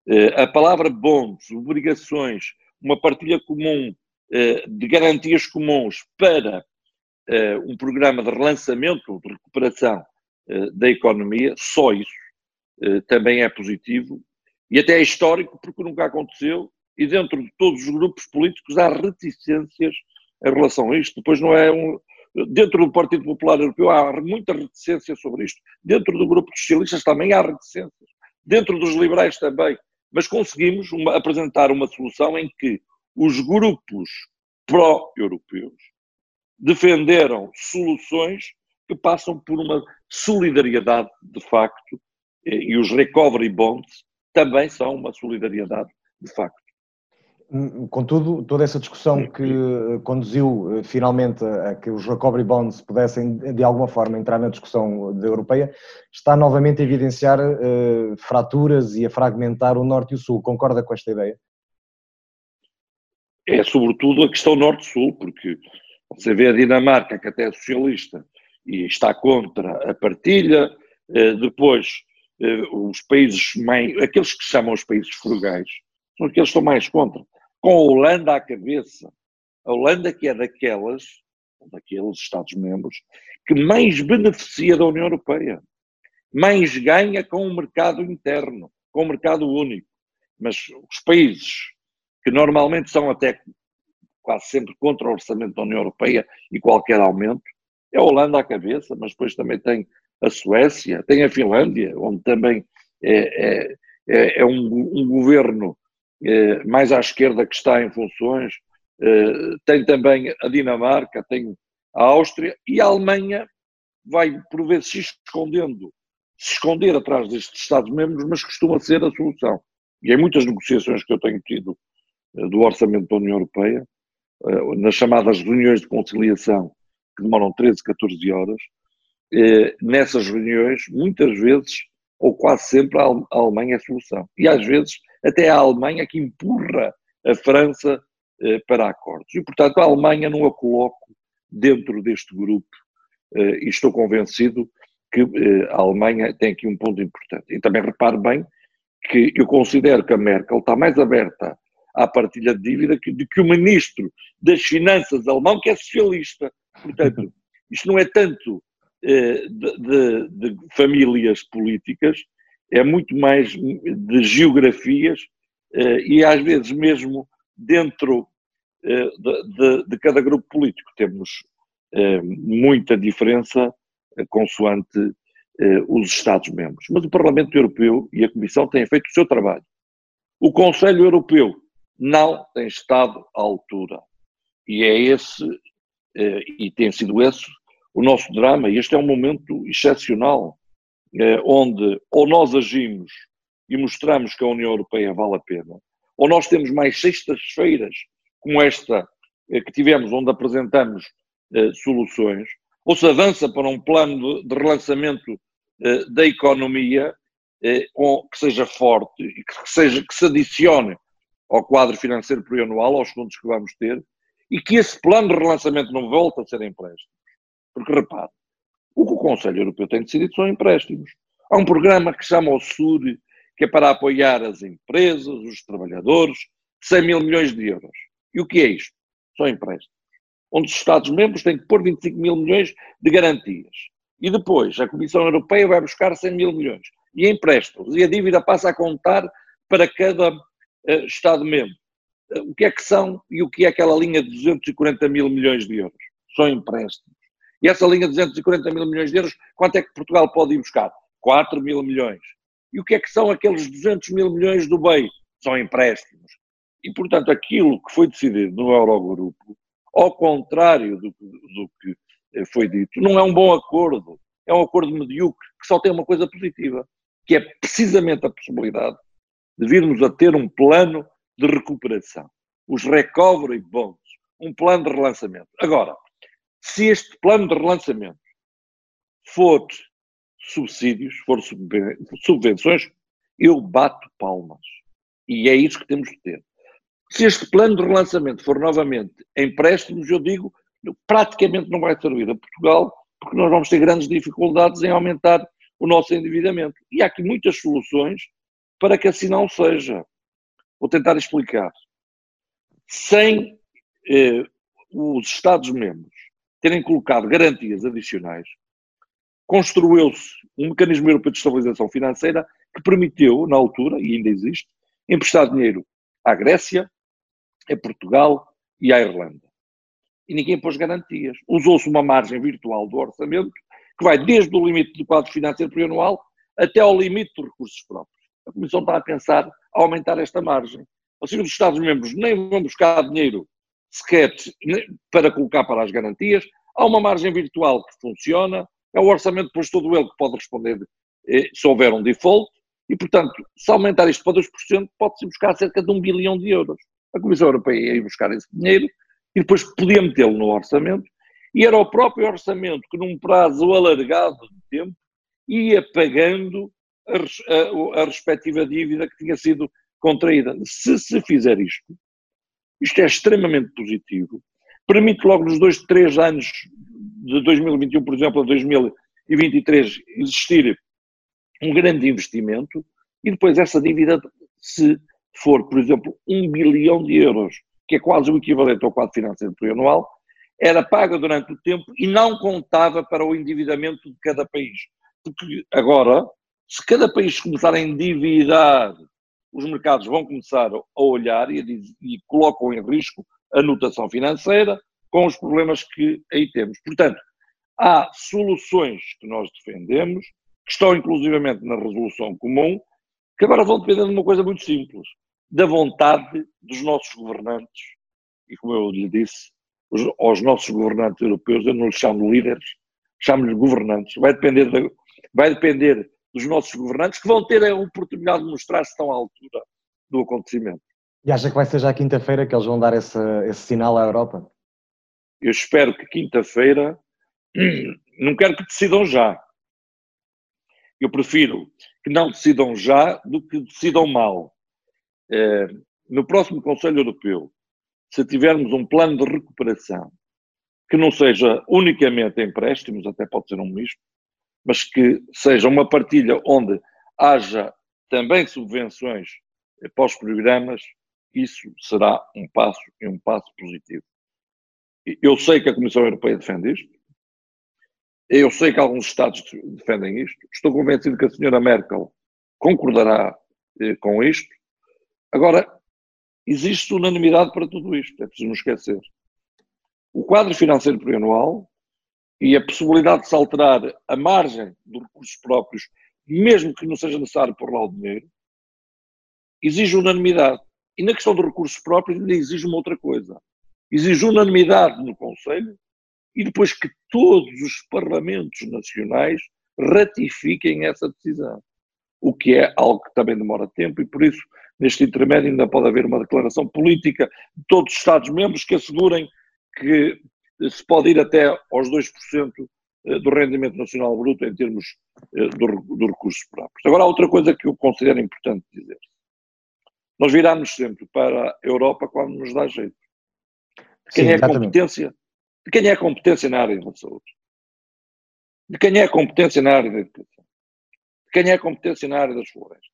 eh, a palavra bonds, obrigações, uma partilha comum eh, de garantias comuns para um programa de relançamento, de recuperação da economia, só isso também é positivo e até é histórico porque nunca aconteceu e dentro de todos os grupos políticos há reticências em relação a isto. Depois não é um, Dentro do Partido Popular Europeu há muita reticência sobre isto. Dentro do grupo dos socialistas também há reticências. Dentro dos liberais também. Mas conseguimos uma, apresentar uma solução em que os grupos pró-europeus defenderam soluções que passam por uma solidariedade de facto e os recovery bonds também são uma solidariedade de facto. Contudo, toda essa discussão que eh, conduziu eh, finalmente a que os recovery bonds pudessem de alguma forma entrar na discussão europeia está novamente a evidenciar uh, fraturas e a fragmentar o norte e o sul. Concorda com esta ideia? É sobretudo a questão norte-sul, porque você vê a Dinamarca, que até é socialista e está contra a partilha, uh, depois uh, os países mais, aqueles que chamam os países frugais, são aqueles que estão mais contra com a Holanda à cabeça. A Holanda que é daquelas, daqueles Estados-membros, que mais beneficia da União Europeia, mais ganha com o mercado interno, com o mercado único. Mas os países que normalmente são até quase sempre contra o orçamento da União Europeia e qualquer aumento, é a Holanda à cabeça, mas depois também tem a Suécia, tem a Finlândia, onde também é, é, é, é um, um governo mais à esquerda que está em funções, eh, tem também a Dinamarca, tem a Áustria e a Alemanha vai por vezes se escondendo, se esconder atrás destes Estados-membros, mas costuma ser a solução. E em muitas negociações que eu tenho tido eh, do orçamento da União Europeia, nas chamadas reuniões de conciliação, que demoram 13, 14 horas, nessas reuniões, muitas vezes, ou quase sempre, a Alemanha é a solução. E às vezes até a Alemanha que empurra a França eh, para acordos. E, portanto, a Alemanha não a coloco dentro deste grupo eh, e estou convencido que eh, a Alemanha tem aqui um ponto importante. E também repare bem que eu considero que a Merkel está mais aberta à partilha de dívida que, do que o ministro das Finanças alemão, que é socialista. Portanto, isto não é tanto de, de, de, famílias políticas, é muito mais de geografias e às vezes mesmo dentro de, de cada grupo político temos muita diferença consoante os Estados-membros. Mas o Parlamento Europeu e a Comissão têm feito o seu trabalho. O Conselho Europeu não tem estado à altura. E é esse, eh, e tem sido esse, o nosso drama. E este é um momento excepcional, eh, onde ou nós agimos e mostramos que a União Europeia vale a pena, ou nós temos mais sextas-feiras como esta eh, que tivemos, onde apresentamos soluções, ou se avança para um plano de relançamento da economia que seja forte e que, seja, que se adicione ao quadro financeiro plurianual, aos fundos que vamos ter, e que esse plano de relançamento não volte a ser empréstimo. Porque, repare, o que o Conselho Europeu tem decidido são empréstimos. Há um programa que chama o SUR, que é para apoiar as empresas, os trabalhadores, 100 mil milhões de euros. E o que é isto? São empréstimos. Onde os Estados-membros têm que pôr 25 mil milhões de garantias. E depois a Comissão Europeia vai buscar 100 mil milhões. E empréstimos. E a dívida passa a contar para cada uh, Estado-membro o que é que são e o que é aquela linha de 240 mil milhões de euros? São empréstimos. E essa linha de 240 mil milhões de euros, quanto é que Portugal pode ir buscar? 4 mil milhões. E o que é que são aqueles 200 mil milhões do BEI? São empréstimos. E, portanto, aquilo que foi decidido no Eurogrupo, ao contrário do, do que eh, foi dito, não é um bom acordo. É um acordo medíocre que só tem uma coisa positiva, que é precisamente a possibilidade de virmos a ter um plano de recuperação, os recovery bonds, um plano de relançamento. Agora, se este plano de relançamento for subsídios, for subvenções, eu bato palmas. E é isso que temos de ter. Se este plano de relançamento for novamente empréstimos, eu digo, praticamente não vai servir a Portugal, porque nós vamos ter grandes dificuldades em aumentar o nosso endividamento. E há aqui muitas soluções para que assim não seja. Vou tentar explicar. Sem eh, os Estados-membros terem colocado garantias adicionais, construiu-se um mecanismo europeu de estabilização financeira que permitiu, na altura, e ainda existe, emprestar dinheiro à Grécia, a Portugal e à Irlanda. E ninguém pôs garantias. Usou-se uma margem virtual do orçamento que vai desde o limite do quadro financeiro plurianual até ao limite dos recursos próprios. A Comissão está a pensar aumentar esta margem. Ou seja, os Estados-membros nem vão buscar dinheiro sequer para colocar para as garantias. Há uma margem virtual que funciona, é o orçamento depois todo ele que pode responder eh, se houver um default, e portanto, se aumentar isto para 2%, pode-se buscar cerca de um bilhão de euros. A Comissão Europeia ia buscar esse dinheiro e depois podia metê-lo no orçamento, e era o próprio orçamento que num prazo alargado de tempo ia pagando a, a, a respectiva dívida que tinha sido contraída. Se se fizer isto, isto é extremamente positivo. Permite logo nos dois, três anos de 2021, por exemplo, a 2023, existir um grande investimento e depois essa dívida, se for, por exemplo, um bilhão de euros, que é quase o equivalente ao quadro financeiro plurianual, era paga durante o tempo e não contava para o endividamento de cada país. Porque agora, se cada país começar a endividar, os mercados vão começar a olhar e, e colocam em risco a notação financeira com os problemas que aí temos. Portanto, há soluções que nós defendemos, que estão inclusivamente na resolução comum, que agora vão depender de uma coisa muito simples, da vontade dos nossos governantes. E como eu lhe disse, os, aos nossos governantes europeus, eu não lhes chamo líderes, chamo-lhes governantes. Vai depender, de, vai depender dos nossos governantes, que vão ter a oportunidade de mostrar se estão à altura do acontecimento. E acha que vai ser já quinta-feira que eles vão dar esse, esse sinal à Europa? Eu espero que quinta-feira, não quero que decidam já. Eu prefiro que não decidam já do que decidam mal. É, no próximo Conselho Europeu, se tivermos um plano de recuperação que não seja unicamente empréstimos, até pode ser um misto, mas que seja uma partilha onde haja também subvenções para os programas, isso será um passo e um passo positivo. Eu sei que a Comissão Europeia defende isto, Eu sei que alguns Estados defendem isto. Estou convencido que a senhora Merkel concordará eh, com isto. Agora, existe unanimidade para tudo isto, é preciso não esquecer. O quadro financeiro plurianual e a possibilidade de se alterar a margem dos recursos próprios, mesmo que não seja necessário pôr lá o dinheiro, exige unanimidade. E na questão dos recursos próprios ainda exige uma outra coisa. Exige unanimidade no Conselho e depois que todos os parlamentos nacionais ratifiquem essa decisão. O que é algo que também demora tempo e por isso, neste intermédio, ainda pode haver uma declaração política de todos os Estados-membros que assegurem que se pode ir até aos 2% eh, do rendimento nacional bruto em termos eh, dos recursos próprios. Agora, há outra coisa que eu considero importante dizer. Nós viramos sempre para a Europa quando nos dá jeito. De quem Sim, é a competência? De quem é a competência na área da saúde? De quem é a competência na área da educação? De quem é a competência na área das florestas?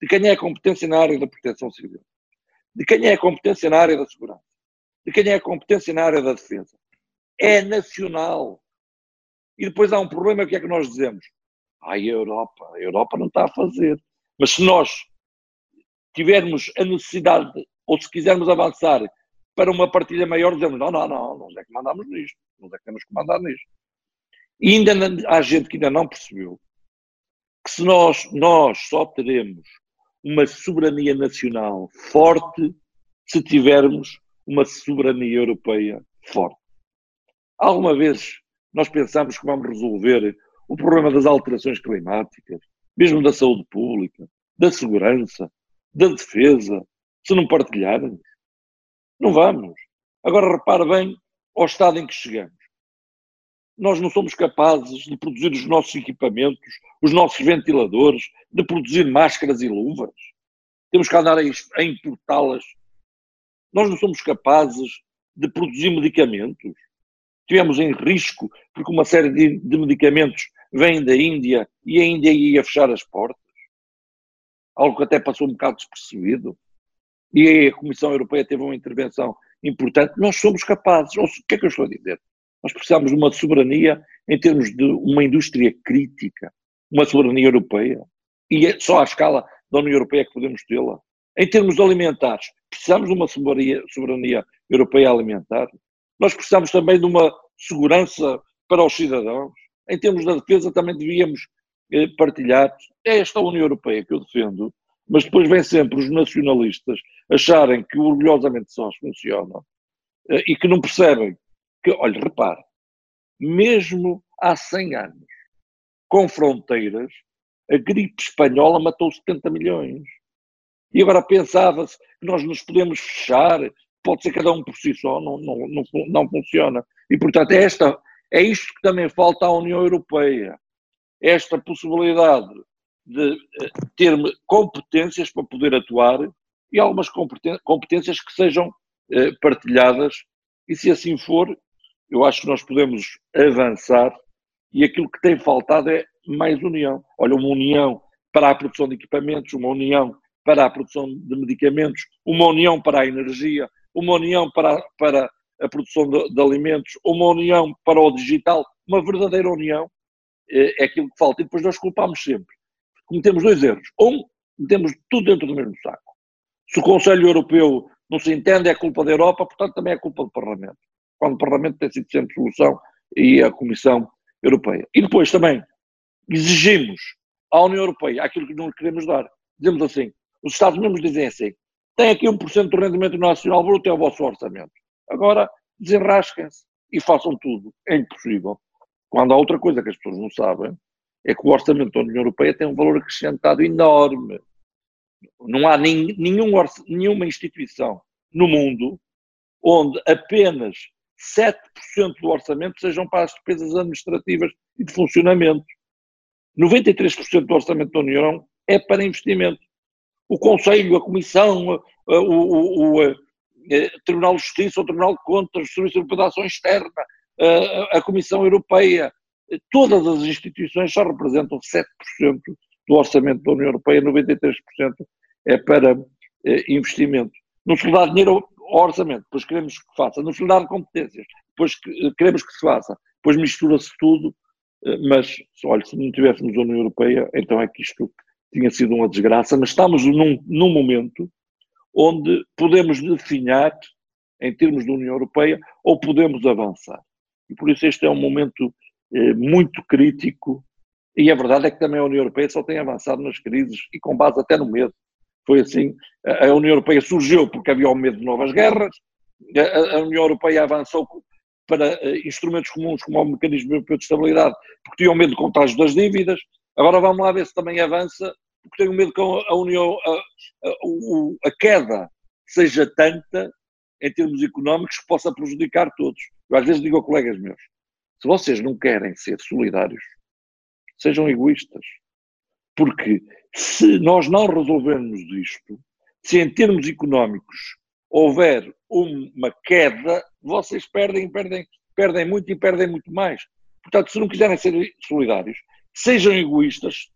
De quem é a competência na área da proteção civil? De quem é a competência na área da segurança? De quem é a competência na área da defesa? É nacional. E depois há um problema que é que nós dizemos. Ai, a Europa, a Europa não está a fazer. Mas se nós tivermos a necessidade, ou se quisermos avançar para uma partilha maior, dizemos, não, não, não, nós é que mandamos nisto, nós é que temos que mandar nisto. E ainda há gente que ainda não percebeu que se nós, nós só teremos uma soberania nacional forte se tivermos uma soberania europeia forte. Alguma vez nós pensamos que vamos resolver o problema das alterações climáticas, mesmo da saúde pública, da segurança, da defesa, se não partilharmos? Não vamos. Agora repare bem ao estado em que chegamos. Nós não somos capazes de produzir os nossos equipamentos, os nossos ventiladores, de produzir máscaras e luvas. Temos que andar a importá-las. Nós não somos capazes de produzir medicamentos. Tivemos em risco porque uma série de, de medicamentos vêm da Índia e a Índia ia fechar as portas algo que até passou um bocado despercebido, e a Comissão Europeia teve uma intervenção importante, nós somos capazes. o que é que eu estou a dizer? Nós precisamos de uma soberania em termos de uma indústria crítica, uma soberania europeia, e é só à escala da União Europeia que podemos tê-la. Em termos alimentares, precisamos de uma soberania, soberania europeia alimentar. Nós precisamos também de uma segurança para os cidadãos. Em termos da defesa, também devíamos eh, partilhar. É esta União Europeia que eu defendo, mas depois vem sempre os nacionalistas acharem que orgulhosamente só funcionam eh, e que não percebem que, olha, repare, mesmo há 100 anos, com fronteiras, a gripe espanhola matou 70 milhões. E agora pensava-se que nós nos podemos fechar, pode ser cada um por si só, não, não, não, não funciona. E, portanto, é, esta, é isto que também falta à União Europeia esta possibilidade de eh, ter competências para poder atuar e algumas competências que sejam eh, partilhadas, e se assim for, eu acho que nós podemos avançar e aquilo que tem faltado é mais união. Olha, uma união para a produção de equipamentos, uma união para a produção de medicamentos, uma união para a energia, uma união para, para a produção de, de alimentos, uma união para o digital, uma verdadeira união é, é aquilo que falta. E depois nós culpamos sempre. Cometemos dois erros. Um, metemos tudo dentro do mesmo saco. Se o Conselho Europeu não se entende, é culpa da Europa, portanto também é culpa do Parlamento. Quando o Parlamento tem sido sempre solução e a Comissão Europeia. E depois também exigimos à União Europeia aquilo que não queremos dar. Dizemos assim, os Estados-membros dizem assim, tem aqui 1% do rendimento nacional bruto, é o vosso orçamento. Agora, desenrasquem-se e façam tudo. É impossível. Quando há outra coisa que as pessoas não sabem, é que o orçamento da União Europeia tem um valor acrescentado enorme. Não há nem, nenhum, nenhuma instituição no mundo onde apenas 7% do orçamento sejam para as despesas administrativas e de funcionamento. 93% do orçamento da União é para investimento. O Conselho, a Comissão, o, o, o, o Tribunal de Justiça, o Tribunal de Contas, o Serviço de Ação Externa, a Comissão Europeia, todas as instituições só representam 7% do orçamento da União Europeia, 93% é para eh, investimento. Não se lhe dá dinheiro ao orçamento, depois queremos que faça. Não se lhe dá competências, depois queremos que se faça. Depois mistura-se tudo mas, olha, se não tivéssemos a União Europeia, então é que isto tinha sido uma desgraça, mas estamos num, num momento onde podemos definhar, em termos da União Europeia, ou podemos avançar. E por isso este é um momento eh, muito crítico, e a verdade é que também a União Europeia só tem avançado nas crises, e com base até no medo. Foi assim, a União Europeia surgiu porque havia o medo de novas guerras, a União Europeia avançou para eh, instrumentos comuns como o mecanismo europeu de estabilidade, porque tinham medo de contágio das dívidas. Agora vamos lá ver se também avança, porque tenho medo que a União, a, a, a queda seja tanta em termos económicos que possa prejudicar todos. Eu às vezes digo a colegas meus, se vocês não querem ser solidários, sejam egoístas. Porque se nós não resolvermos isto, se em termos económicos houver uma queda, vocês perdem, perdem, perdem muito e perdem muito mais. Portanto, se não quiserem ser solidários, sejam egoístas,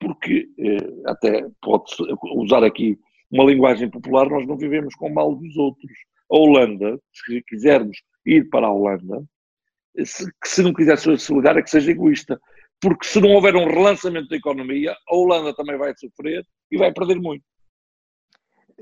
porque eh, até pode usar aqui uma linguagem popular, nós não vivemos com mal dos outros. A Holanda, se quisermos ir para a Holanda, se, se não quiser ser solidário, é que seja egoísta porque se não houver um relançamento da economia, a Holanda também vai sofrer e vai perder muito.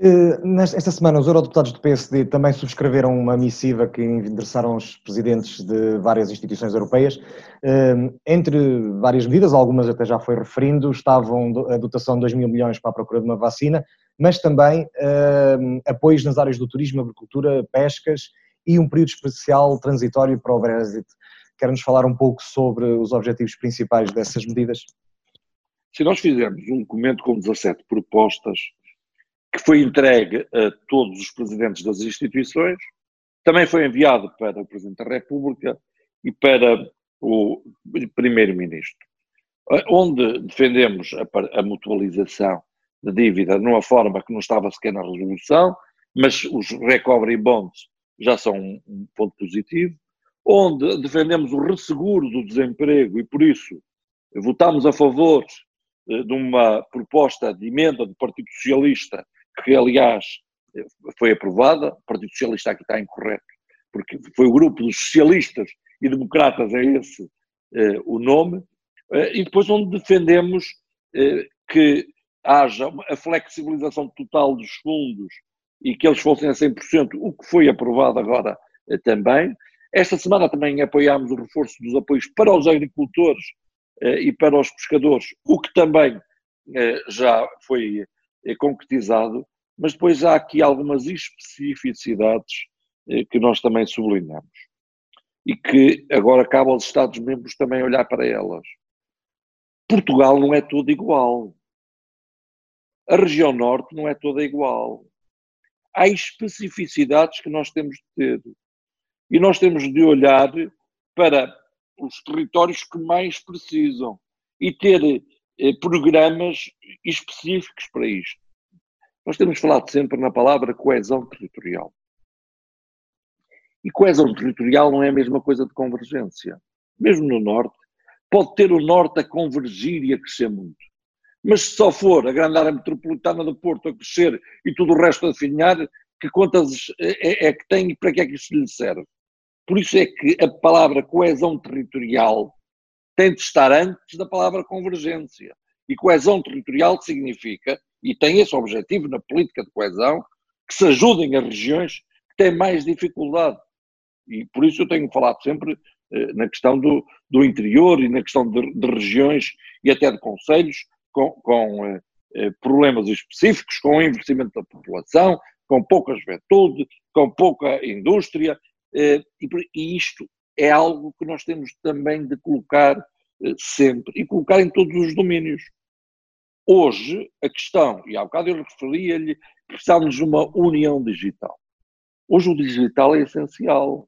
Eh, esta semana, os eurodeputados do PSD também subscreveram uma missiva que endereçaram aos presidentes de várias instituições europeias. Eh, entre várias medidas, algumas até já foi referindo, estavam a dotação de 2 mil milhões para a procura de uma vacina, mas também eh, apoios nas áreas do turismo, agricultura, pescas e um período especial transitório para o Brexit. Quer-nos falar um pouco sobre os objetivos principais dessas medidas? Se nós fizermos um documento com 17 propostas, que foi entregue a todos os presidentes das instituições, também foi enviado para o Presidente da República e para o Primeiro-Ministro, onde defendemos a, a mutualização da dívida numa forma que não estava sequer na resolução, mas os recovery bonds já são um ponto positivo onde defendemos o resseguro do desemprego e, por isso, votámos a favor eh, de uma proposta de emenda do Partido Socialista, que, aliás, eh, foi aprovada. O Partido Socialista aqui está incorreto, porque foi o grupo dos socialistas e democratas, é esse eh, o nome. e depois, onde defendemos que haja a flexibilização total dos fundos e que eles fossem a 100%, o que foi aprovado agora também. Esta semana também apoiámos o reforço dos apoios para os agricultores eh, e para os pescadores, o que também eh, já foi eh, concretizado, mas depois há aqui algumas especificidades que nós também sublinhamos e que agora cabe aos Estados-membros também olhar para elas. Portugal não é tudo igual. A região norte não é toda igual. Há especificidades que nós temos de ter. E nós temos de olhar para os territórios que mais precisam e ter eh, programas específicos para isto. Nós temos falado sempre na palavra coesão territorial. E coesão territorial não é a mesma coisa de convergência. Mesmo no Norte, pode ter o Norte a convergir e a crescer muito. Mas se só for a grande área metropolitana do Porto a crescer e tudo o resto a definhar, que contas é, é que tem e para que é que isso lhe serve? Por isso é que a palavra coesão territorial tem de estar antes da palavra convergência. E coesão territorial significa, e tem esse objetivo na política de coesão, que se ajudem as regiões que têm mais dificuldade. E por isso eu tenho falado sempre eh, na questão do, do interior e na questão de, de regiões e até de conselhos com, com eh, eh problemas específicos, com o envelhecimento da população, com pouca juventude, com pouca indústria, eh, e isto é algo que nós temos também de colocar eh, sempre e colocar em todos os domínios. Hoje, a questão, e há bocado eu referia-lhe, precisamos de uma união digital. Hoje o digital é essencial.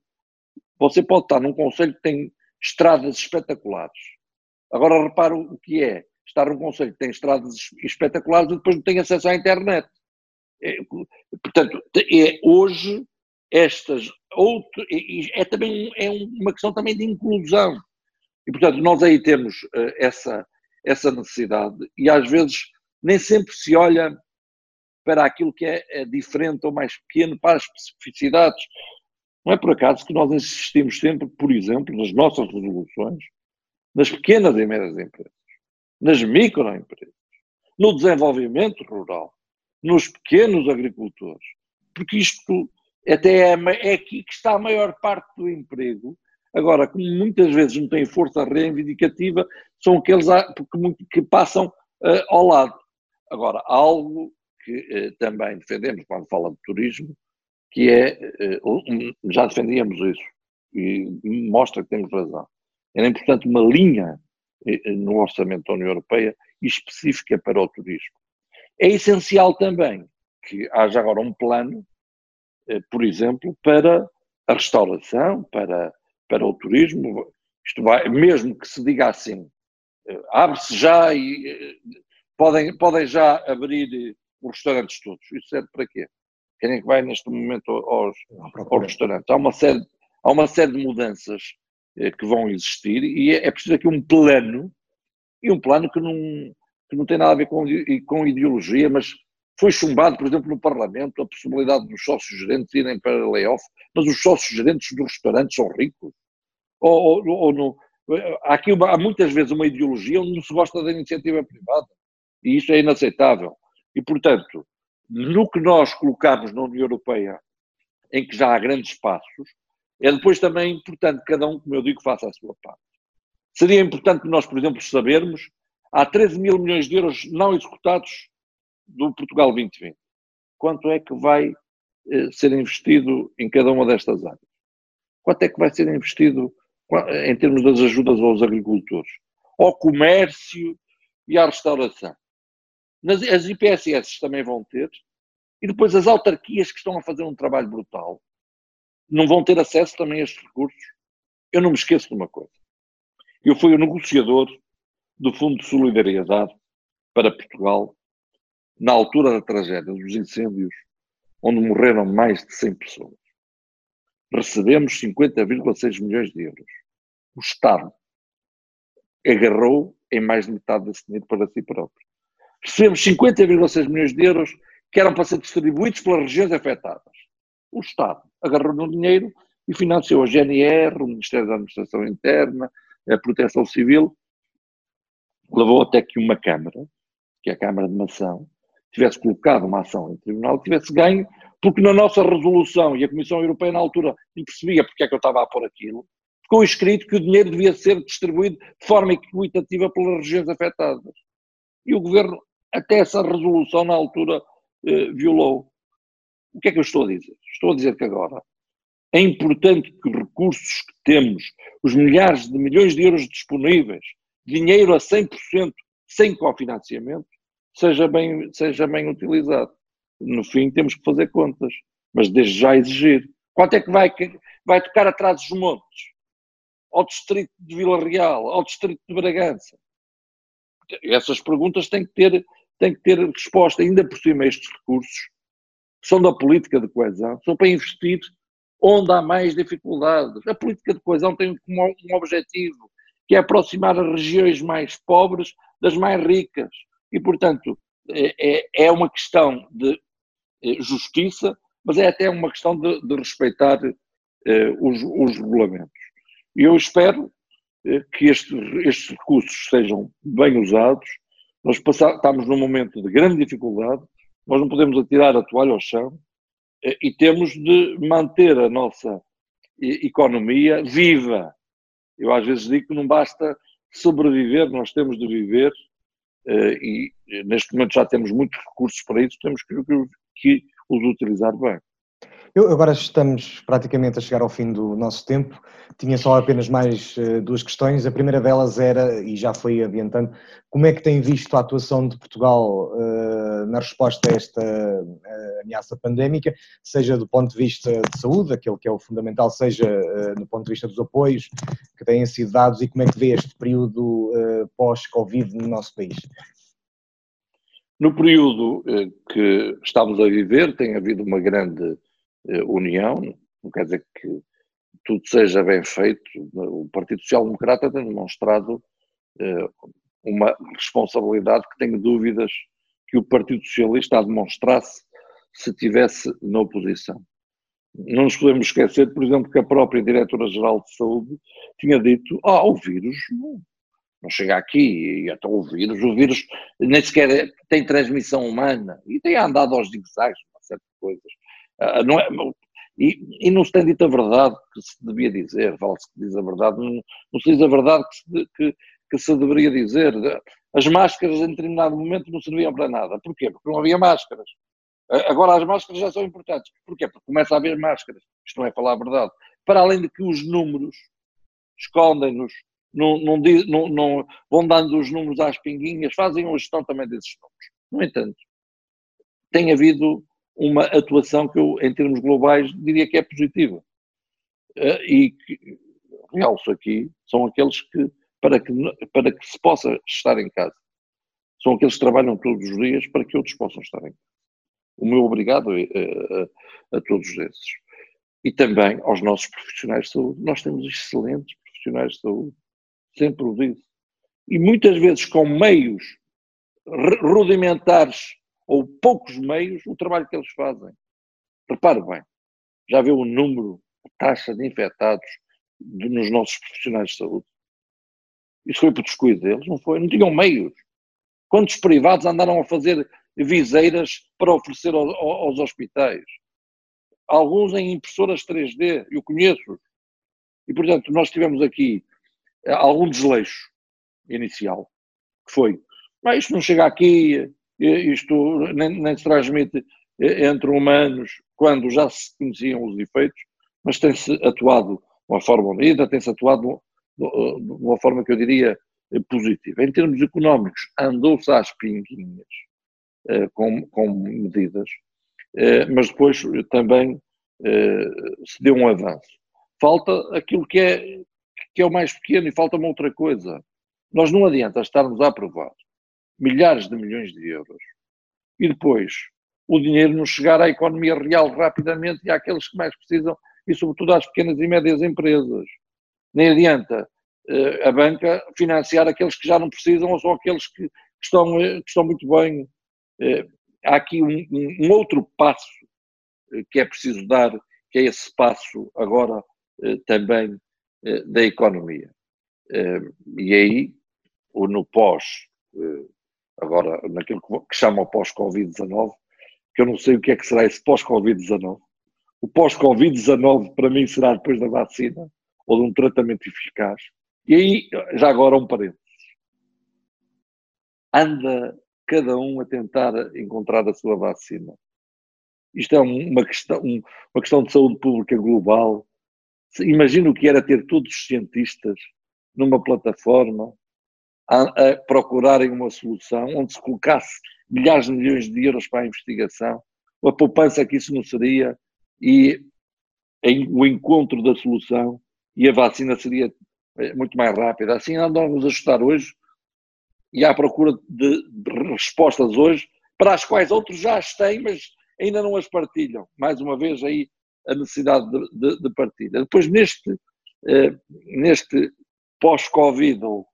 Você pode estar num conselho que tem estradas espetaculares. Agora repara o que é estar num conselho que tem estradas espetaculares e depois não tem acesso à internet. É, portanto, é, hoje estas outro, é também é uma questão também de inclusão. E, portanto, nós aí temos uh, essa, essa necessidade e às vezes nem sempre se olha para aquilo que é, é diferente ou mais pequeno, para as especificidades. Não é por acaso que nós insistimos sempre, por exemplo, nas nossas resoluções, nas pequenas e médias empresas, nas microempresas, no desenvolvimento rural, nos pequenos agricultores, porque isto até é, é aqui que está a maior parte do emprego. Agora, como muitas vezes não têm força reivindicativa, são aqueles que, passam uh, ao lado. Agora, algo que uh, também defendemos quando fala de turismo, que é, uh, já defendíamos isso, e mostra que temos razão. Era importante uma linha no orçamento da União Europeia específica para o turismo. É essencial também que haja agora um plano, por exemplo, para a restauração, para, para o turismo. Isto vai, mesmo que se diga assim, eh, abre-se já e eh, podem, podem já abrir os restaurantes todos. Isso serve para quê? Quem é que vai neste momento aos, aos restaurantes? Há uma, série, há uma série de mudanças que vão existir e é, é preciso aqui um plano, e um plano que não, que não tem nada a ver com, com ideologia, mas foi chumbado, por exemplo, no Parlamento, a possibilidade dos sócios gerentes irem para layoff, mas os sócios gerentes dos restaurantes são ricos. Ou, ou, ou no, há, aqui uma, há muitas vezes uma ideologia onde não se gosta da iniciativa privada. E isso é inaceitável. E, portanto, no que nós colocamos na União Europeia, em que já há grandes passos, é depois também importante que cada um, como eu digo, faça a sua parte. Seria importante nós, por exemplo, sabermos Há 13 mil milhões de euros não executados do Portugal 2020. Quanto é que vai eh, ser investido em cada uma destas áreas? Quanto é que vai ser investido em termos das ajudas aos agricultores, ao comércio e à restauração? As IPSS também vão ter, e depois as autarquias que estão a fazer um trabalho brutal não vão ter acesso também a estes recursos. Eu não me esqueço de uma coisa. Eu fui o negociador do Fundo de Solidariedade para Portugal, na altura da tragédia dos incêndios, onde morreram mais de 100 pessoas. Recebemos 50,6 milhões de euros. O Estado agarrou em mais de metade desse dinheiro para si próprio. Recebemos 50,6 milhões de euros que eram para ser distribuídos pelas regiões afetadas. O Estado agarrou no dinheiro e financiou a GNR, o Ministério da Administração Interna, a Proteção Civil levou até que uma Câmara, que é a Câmara de Mação, tivesse colocado uma ação em tribunal tivesse ganho, porque na nossa resolução, e a Comissão Europeia na altura não percebia porque é que eu estava a pôr aquilo, ficou escrito que o dinheiro devia ser distribuído de forma equitativa pelas regiões afetadas. E o Governo, até essa resolução na altura, eh, violou. O que é que eu estou a dizer? Estou a dizer que agora é importante que os recursos que temos, os milhares de milhões de euros disponíveis, dinheiro a 100% sem cofinanciamento seja bem, seja bem utilizado. No fim, temos que fazer contas, mas desde já exigir. Quanto é que vai, vai tocar atrás dos montes? Ao distrito de Vila Real, ao distrito de Bragança? Essas perguntas têm que ter, têm que ter resposta. Ainda por cima, estes recursos são da política de coesão, são para investir onde há mais dificuldades. A política de coesão tem um objetivo que é aproximar as regiões mais pobres das mais ricas. E, portanto, é, é, é uma questão de é, justiça, mas é até uma questão de, de respeitar eh, os, os, regulamentos. E eu espero eh, que este, estes recursos sejam bem usados. Nós estamos num momento de grande dificuldade, nós não podemos atirar a toalha ao chão eh, e temos de manter a nossa economia viva, eu às vezes digo que não basta sobreviver, nós temos de viver e neste momento já temos muitos recursos para isso, temos que, que os utilizar bem. Eu, agora estamos praticamente a chegar ao fim do nosso tempo. Tinha só apenas mais uh, duas questões. A primeira delas era, e já foi adiantando, como é que tem visto a atuação de Portugal uh, na resposta a esta uh, ameaça pandémica, seja do ponto de vista de saúde, aquele que é o fundamental, seja do ponto de vista dos apoios que têm sido dados e como é que vê este período pós-Covid no nosso país? No período que estamos a viver, tem havido uma grande união, não quer dizer que tudo seja bem feito. O Partido Social Democrata tem demonstrado eh, uma responsabilidade que tenho dúvidas que o Partido Socialista a demonstrasse se tivesse na oposição. Não nos podemos esquecer, por exemplo, que a própria Diretora-Geral de Saúde tinha dito: ah, o vírus Não chega aqui e até o vírus, o vírus nem sequer tem transmissão humana e tem andado aos zigzags, certas coisas. Uh, não é, e, e, não se tem dito a verdade que se devia dizer, fala-se que diz a verdade, não, não, se diz a verdade que se, que, que se deveria dizer. As máscaras em determinado momento não serviam para nada. Porquê? Porque não havia máscaras. Agora as máscaras já são importantes. Porquê? Porque começa a haver máscaras. Isto não é falar a verdade. Para além de que os números escondem-nos, não, não, não, não, vão dando os números às pinguinhas, fazem uma gestão também desses números. No entanto, tem havido uma atuação que eu, em termos globais, diria que é positiva. Eh, e que, realço aqui, são aqueles que para, que, para que se possa estar em casa, são aqueles que trabalham todos os dias para que outros possam estar em casa. O meu obrigado é, é, a, a todos esses. E também aos nossos profissionais de saúde. Nós temos excelentes profissionais de saúde, sempre o disse. E muitas vezes com meios rudimentares ou poucos meios, o trabalho que eles fazem. Repare bem, já viu o número, a taxa de infectados de, nos nossos profissionais de saúde? Isso foi por descuido deles, não foi? Não tinham meios. Quantos privados andaram a fazer viseiras para oferecer aos, aos hospitais? Alguns em impressoras 3D, eu conheço. E, portanto, nós tivemos aqui eh, algum desleixo inicial, que foi, mas isto não chega aqui, isto nem, nem se transmite eh, entre humanos quando já se conheciam os efeitos, mas tem-se atuado de uma forma unida, tem-se atuado de uma forma que eu diria eh, positiva. Em termos económicos, andou-se às pinguinhas eh, com, com medidas, eh, mas depois também se deu um avanço. Falta aquilo que é, que é o mais pequeno e falta uma outra coisa. Nós não adianta estarmos a aprovar milhares de milhões de euros e depois o dinheiro não chegar à economia real rapidamente e àqueles que mais precisam e sobretudo às pequenas e médias empresas nem adianta uh, a banca financiar aqueles que já não precisam ou só aqueles que, estão, uh, que estão muito bem. Uh, há aqui um, um, outro passo que é preciso dar, que é esse passo agora também da economia. e aí, ou no pós, agora naquilo que, chamam pós-Covid-19, que eu não sei o que é que será esse pós-Covid-19. O pós-Covid-19 para mim será depois da vacina, ou de um tratamento eficaz. E aí, já agora um parênteses. Anda cada um a tentar encontrar a sua vacina. Isto é uma questão, uma questão de saúde pública global. Imagina o que era ter todos os cientistas numa plataforma a, a, procurarem uma solução onde se colocasse milhares de milhões de euros para a investigação, a poupança que isso não seria e em, o encontro da solução e a vacina seria eh, muito mais rápida. Assim andamos a ajustar hoje e à procura de, respostas hoje para as quais outros já as têm, mas ainda não as partilham. Mais uma vez aí a necessidade de, de, de partilha. Depois neste, eh, neste pós-Covid ou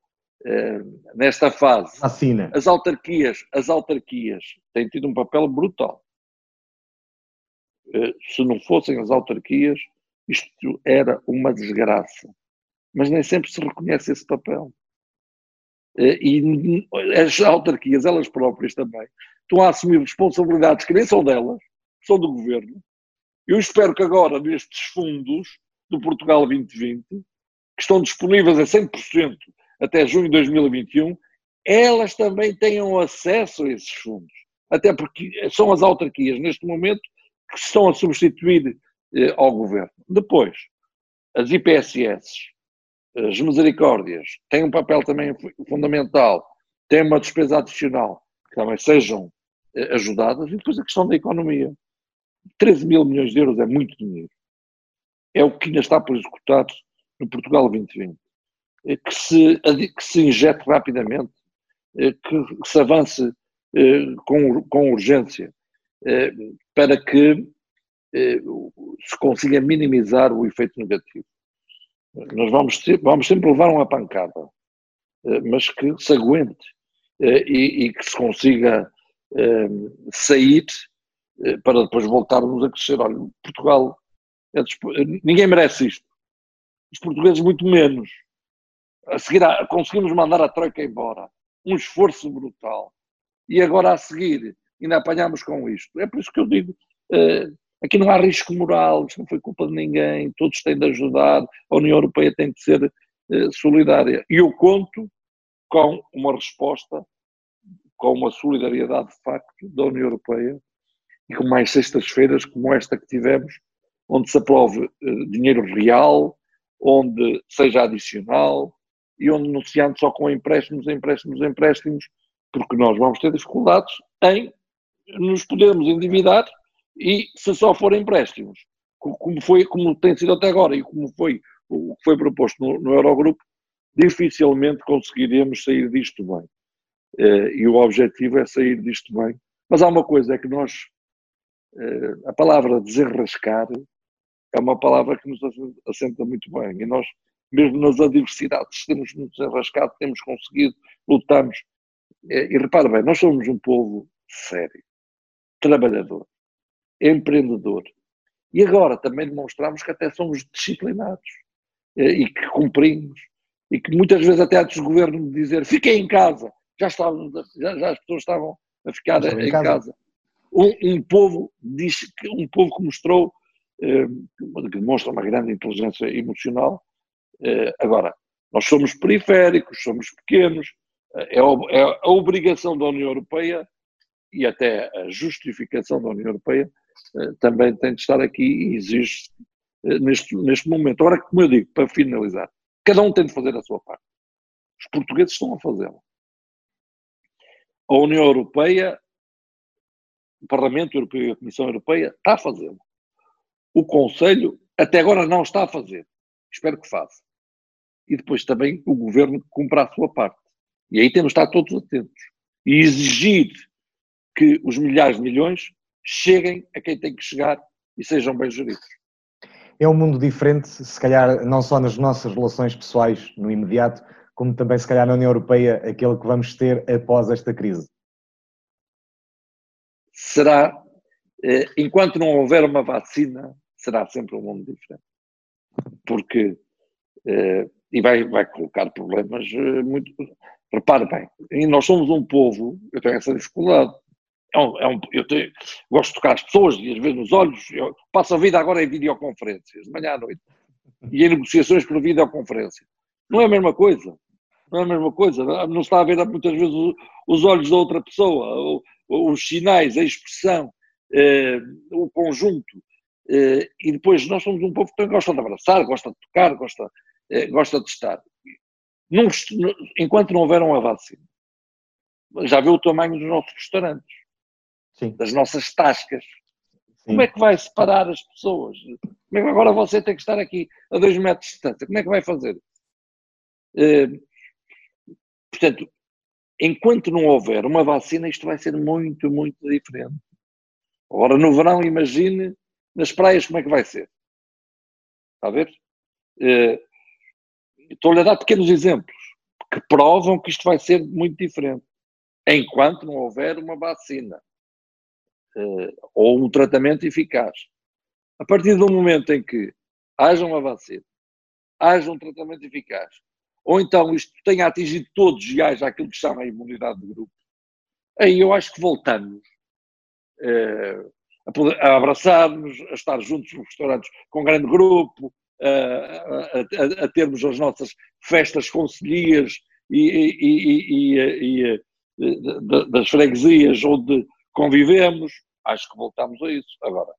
nesta fase, Vacina. as autarquias, as autarquias têm tido um papel brutal. Eh, se não fossem as autarquias, isto era uma desgraça. Mas nem sempre se reconhece esse papel. Eh, e as autarquias, elas próprias também, estão a assumir responsabilidades que nem são delas, são do governo. Eu espero que agora, nestes fundos do Portugal 2020, que estão disponíveis a 100% até junho de 2021, elas também tenham acesso a esses fundos. Até porque são as autarquias, neste momento, que estão a substituir eh, ao governo. Depois, as IPSS, as misericórdias, têm um papel também fundamental, têm uma despesa adicional, que também sejam eh, ajudadas, e depois a questão da economia. 13 mil milhões de euros é muito dinheiro. É o que ainda está por executar no Portugal 2020. Eh, que se, que se injete rapidamente, eh, que se avance eh, com, com urgência, para que se consiga minimizar o efeito negativo. Nós vamos, vamos sempre levar uma pancada, mas que se aguente e, e que se consiga sair para depois voltarmos a crescer. Olha, Portugal, é, ninguém merece isto. Os portugueses muito menos. A seguir a, conseguimos mandar a Troika embora. Um esforço brutal. E agora a seguir ainda apanhamos com isto. É por isso que eu digo, uh, aqui não há risco moral, isto não foi culpa de ninguém, todos têm de ajudar, a União Europeia tem de ser uh, solidária. E eu conto com uma resposta, com uma solidariedade de facto da União Europeia e com mais sextas-feiras como esta que tivemos, onde se aprove uh, dinheiro real, onde seja adicional e onde negociando só com empréstimos, empréstimos, empréstimos, porque nós vamos ter dificuldades em nos podermos endividar e se só forem empréstimos, como, foi, como tem sido até agora e como foi o que foi proposto no, no Eurogrupo, dificilmente conseguiremos sair disto bem. Uh, e o objetivo é sair disto bem. Mas há uma coisa, é que nós, uh, a palavra desenrascar é uma palavra que nos assenta muito bem. E nós, mesmo nas adversidades, temos nos desenrascado, temos conseguido, lutamos. Uh, e repara bem, nós somos um povo sério, trabalhador, empreendedor. E agora também demonstramos que até somos disciplinados e que cumprimos e que muitas vezes até antes do governo dizer fiquem em casa, já, estavam, já, já as pessoas estavam a ficar em, em, casa. casa. Um, um, povo diz, um povo que mostrou, eh, que demonstra uma grande inteligência emocional. Eh, agora, nós somos periféricos, somos pequenos, é, é a obrigação da União Europeia e até a justificação da União Europeia eh, também tem de estar aqui e exige eh, neste, neste momento. Agora, como eu digo, para finalizar, cada um tem de fazer a sua parte. Os portugueses estão a fazê-lo. A União Europeia, o Parlamento Europeu e a Comissão Europeia está a fazê-lo. O Conselho até agora não está a fazer. Espero que faça. E depois também o Governo cumpra a sua parte. E aí temos de estar todos atentos. E exigir que os milhares de milhões cheguem a quem tem que chegar e sejam bem geridos. É um mundo diferente, se calhar, não só nas nossas relações pessoais no imediato, como também, se calhar, na União Europeia, aquele que vamos ter após esta crise? Será, eh, enquanto não houver uma vacina, será sempre um mundo diferente. Porque, eh, e vai, vai colocar problemas eh, muito. Repare bem, nós somos um povo, eu tenho essa dificuldade, é um, é um, eu tenho, gosto de tocar as pessoas e às vezes nos olhos. Eu passo a vida agora em videoconferências, de manhã à noite. E em negociações por videoconferência. Não é a mesma coisa. Não é a mesma coisa. Não está a ver muitas vezes os olhos da outra pessoa, os sinais, a expressão, eh, o conjunto. Eh, e depois nós somos um povo que gosta de abraçar, gosta de tocar, gosta, gosta de estar. Não, enquanto não houver uma vacina, já vê o tamanho dos nossos restaurantes Sim. das nossas tascas. Sim. Como é que vai separar as pessoas? Como é que agora você tem que estar aqui a dois metros de distância? Como é que vai fazer? Uh, portanto, enquanto não houver uma vacina, isto vai ser muito, muito diferente. Agora, no verão, imagine nas praias como é que vai ser. Está a ver? Uh, Estou-lhe a dar pequenos exemplos que provam que isto vai ser muito diferente. Enquanto não houver uma vacina. Eh, ou um tratamento eficaz. A partir do momento em que haja uma vacina, haja um tratamento eficaz, ou então isto tenha atingido todos e haja aquilo que chama a imunidade de grupo, aí eu acho que voltamos eh, a, a abraçar-nos, a estar juntos nos restaurantes com um grande grupo, a, a, a, termos as nossas festas conselhias e, e, e, e, das freguesias onde convivemos, acho que voltamos a isso. Agora,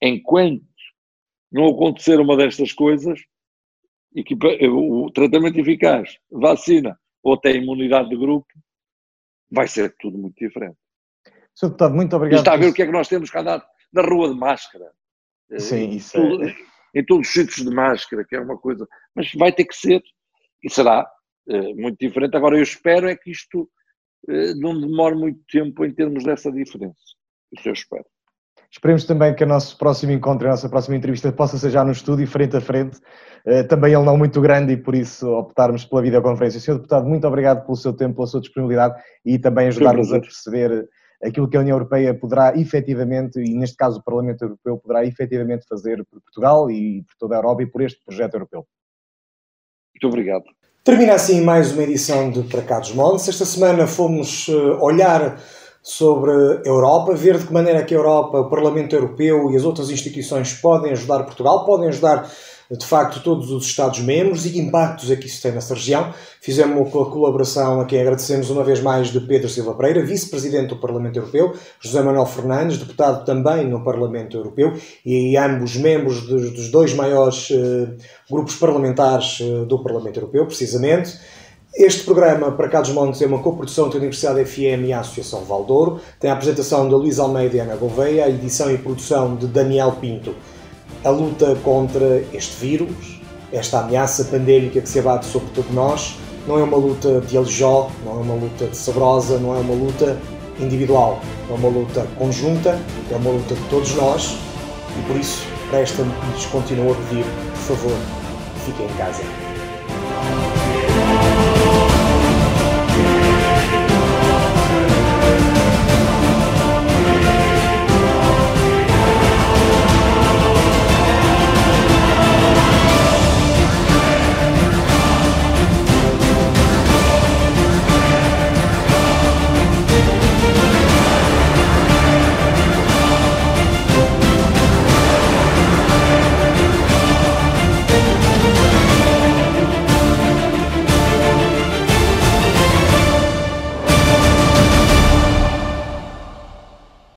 enquanto não acontecer uma destas coisas, o tratamento eficaz, vacina ou até imunidade de grupo, vai ser tudo muito diferente. Sr. Deputado, muito obrigado. E está a ver o que é que nós temos que andar na rua de máscara. Sim, isso é... Em todos os sítios de máscara, que é uma coisa. Mas vai ter que ser, e será uh, muito diferente. Agora, eu espero é que isto uh, não demore muito tempo em termos dessa diferença. Isso eu espero. Esperemos também que o nosso próximo encontro, a nossa próxima entrevista possa ser já no estúdio, frente a frente. Eh, também ele não muito grande e por isso optarmos pela videoconferência. Senhor Deputado, muito obrigado pelo seu tempo, pela sua disponibilidade e também ajudar-nos a perceber aquilo que a União Europeia poderá efetivamente, e neste caso o Parlamento Europeu, poderá efetivamente fazer por Portugal e por toda a Europa e por este projeto europeu. Muito obrigado. Termina assim mais uma edição de Para Cá dos Montes. Esta semana fomos eh, olhar sobre a Europa, ver de que maneira que a Europa, o Parlamento Europeu e as outras instituições podem ajudar Portugal, podem ajudar de facto todos os Estados-membros e impactos é que isso tem nessa região. Fizemos com a colaboração a quem agradecemos uma vez mais de Pedro Silva Pereira, vice-presidente do Parlamento Europeu, José Manuel Fernandes, deputado também no Parlamento Europeu e ambos membros dos, dos dois maiores uh, grupos parlamentares uh, do Parlamento Europeu, precisamente. Este programa, para cá dos Montes, é uma coprodução da Universidade FM e a Associação Valdouro. Tem a apresentação de Luís Almeida e Ana Gouveia, a edição e produção de Daniel Pinto a luta contra este vírus, esta ameaça pandémica que se abate sobre todos nós, não é uma luta de Aljó, não é uma luta de Sabrosa, não é uma luta individual, é uma luta conjunta, é uma luta de todos nós e por isso resta-me lhes continuo a pedir, por favor, fiquem em casa.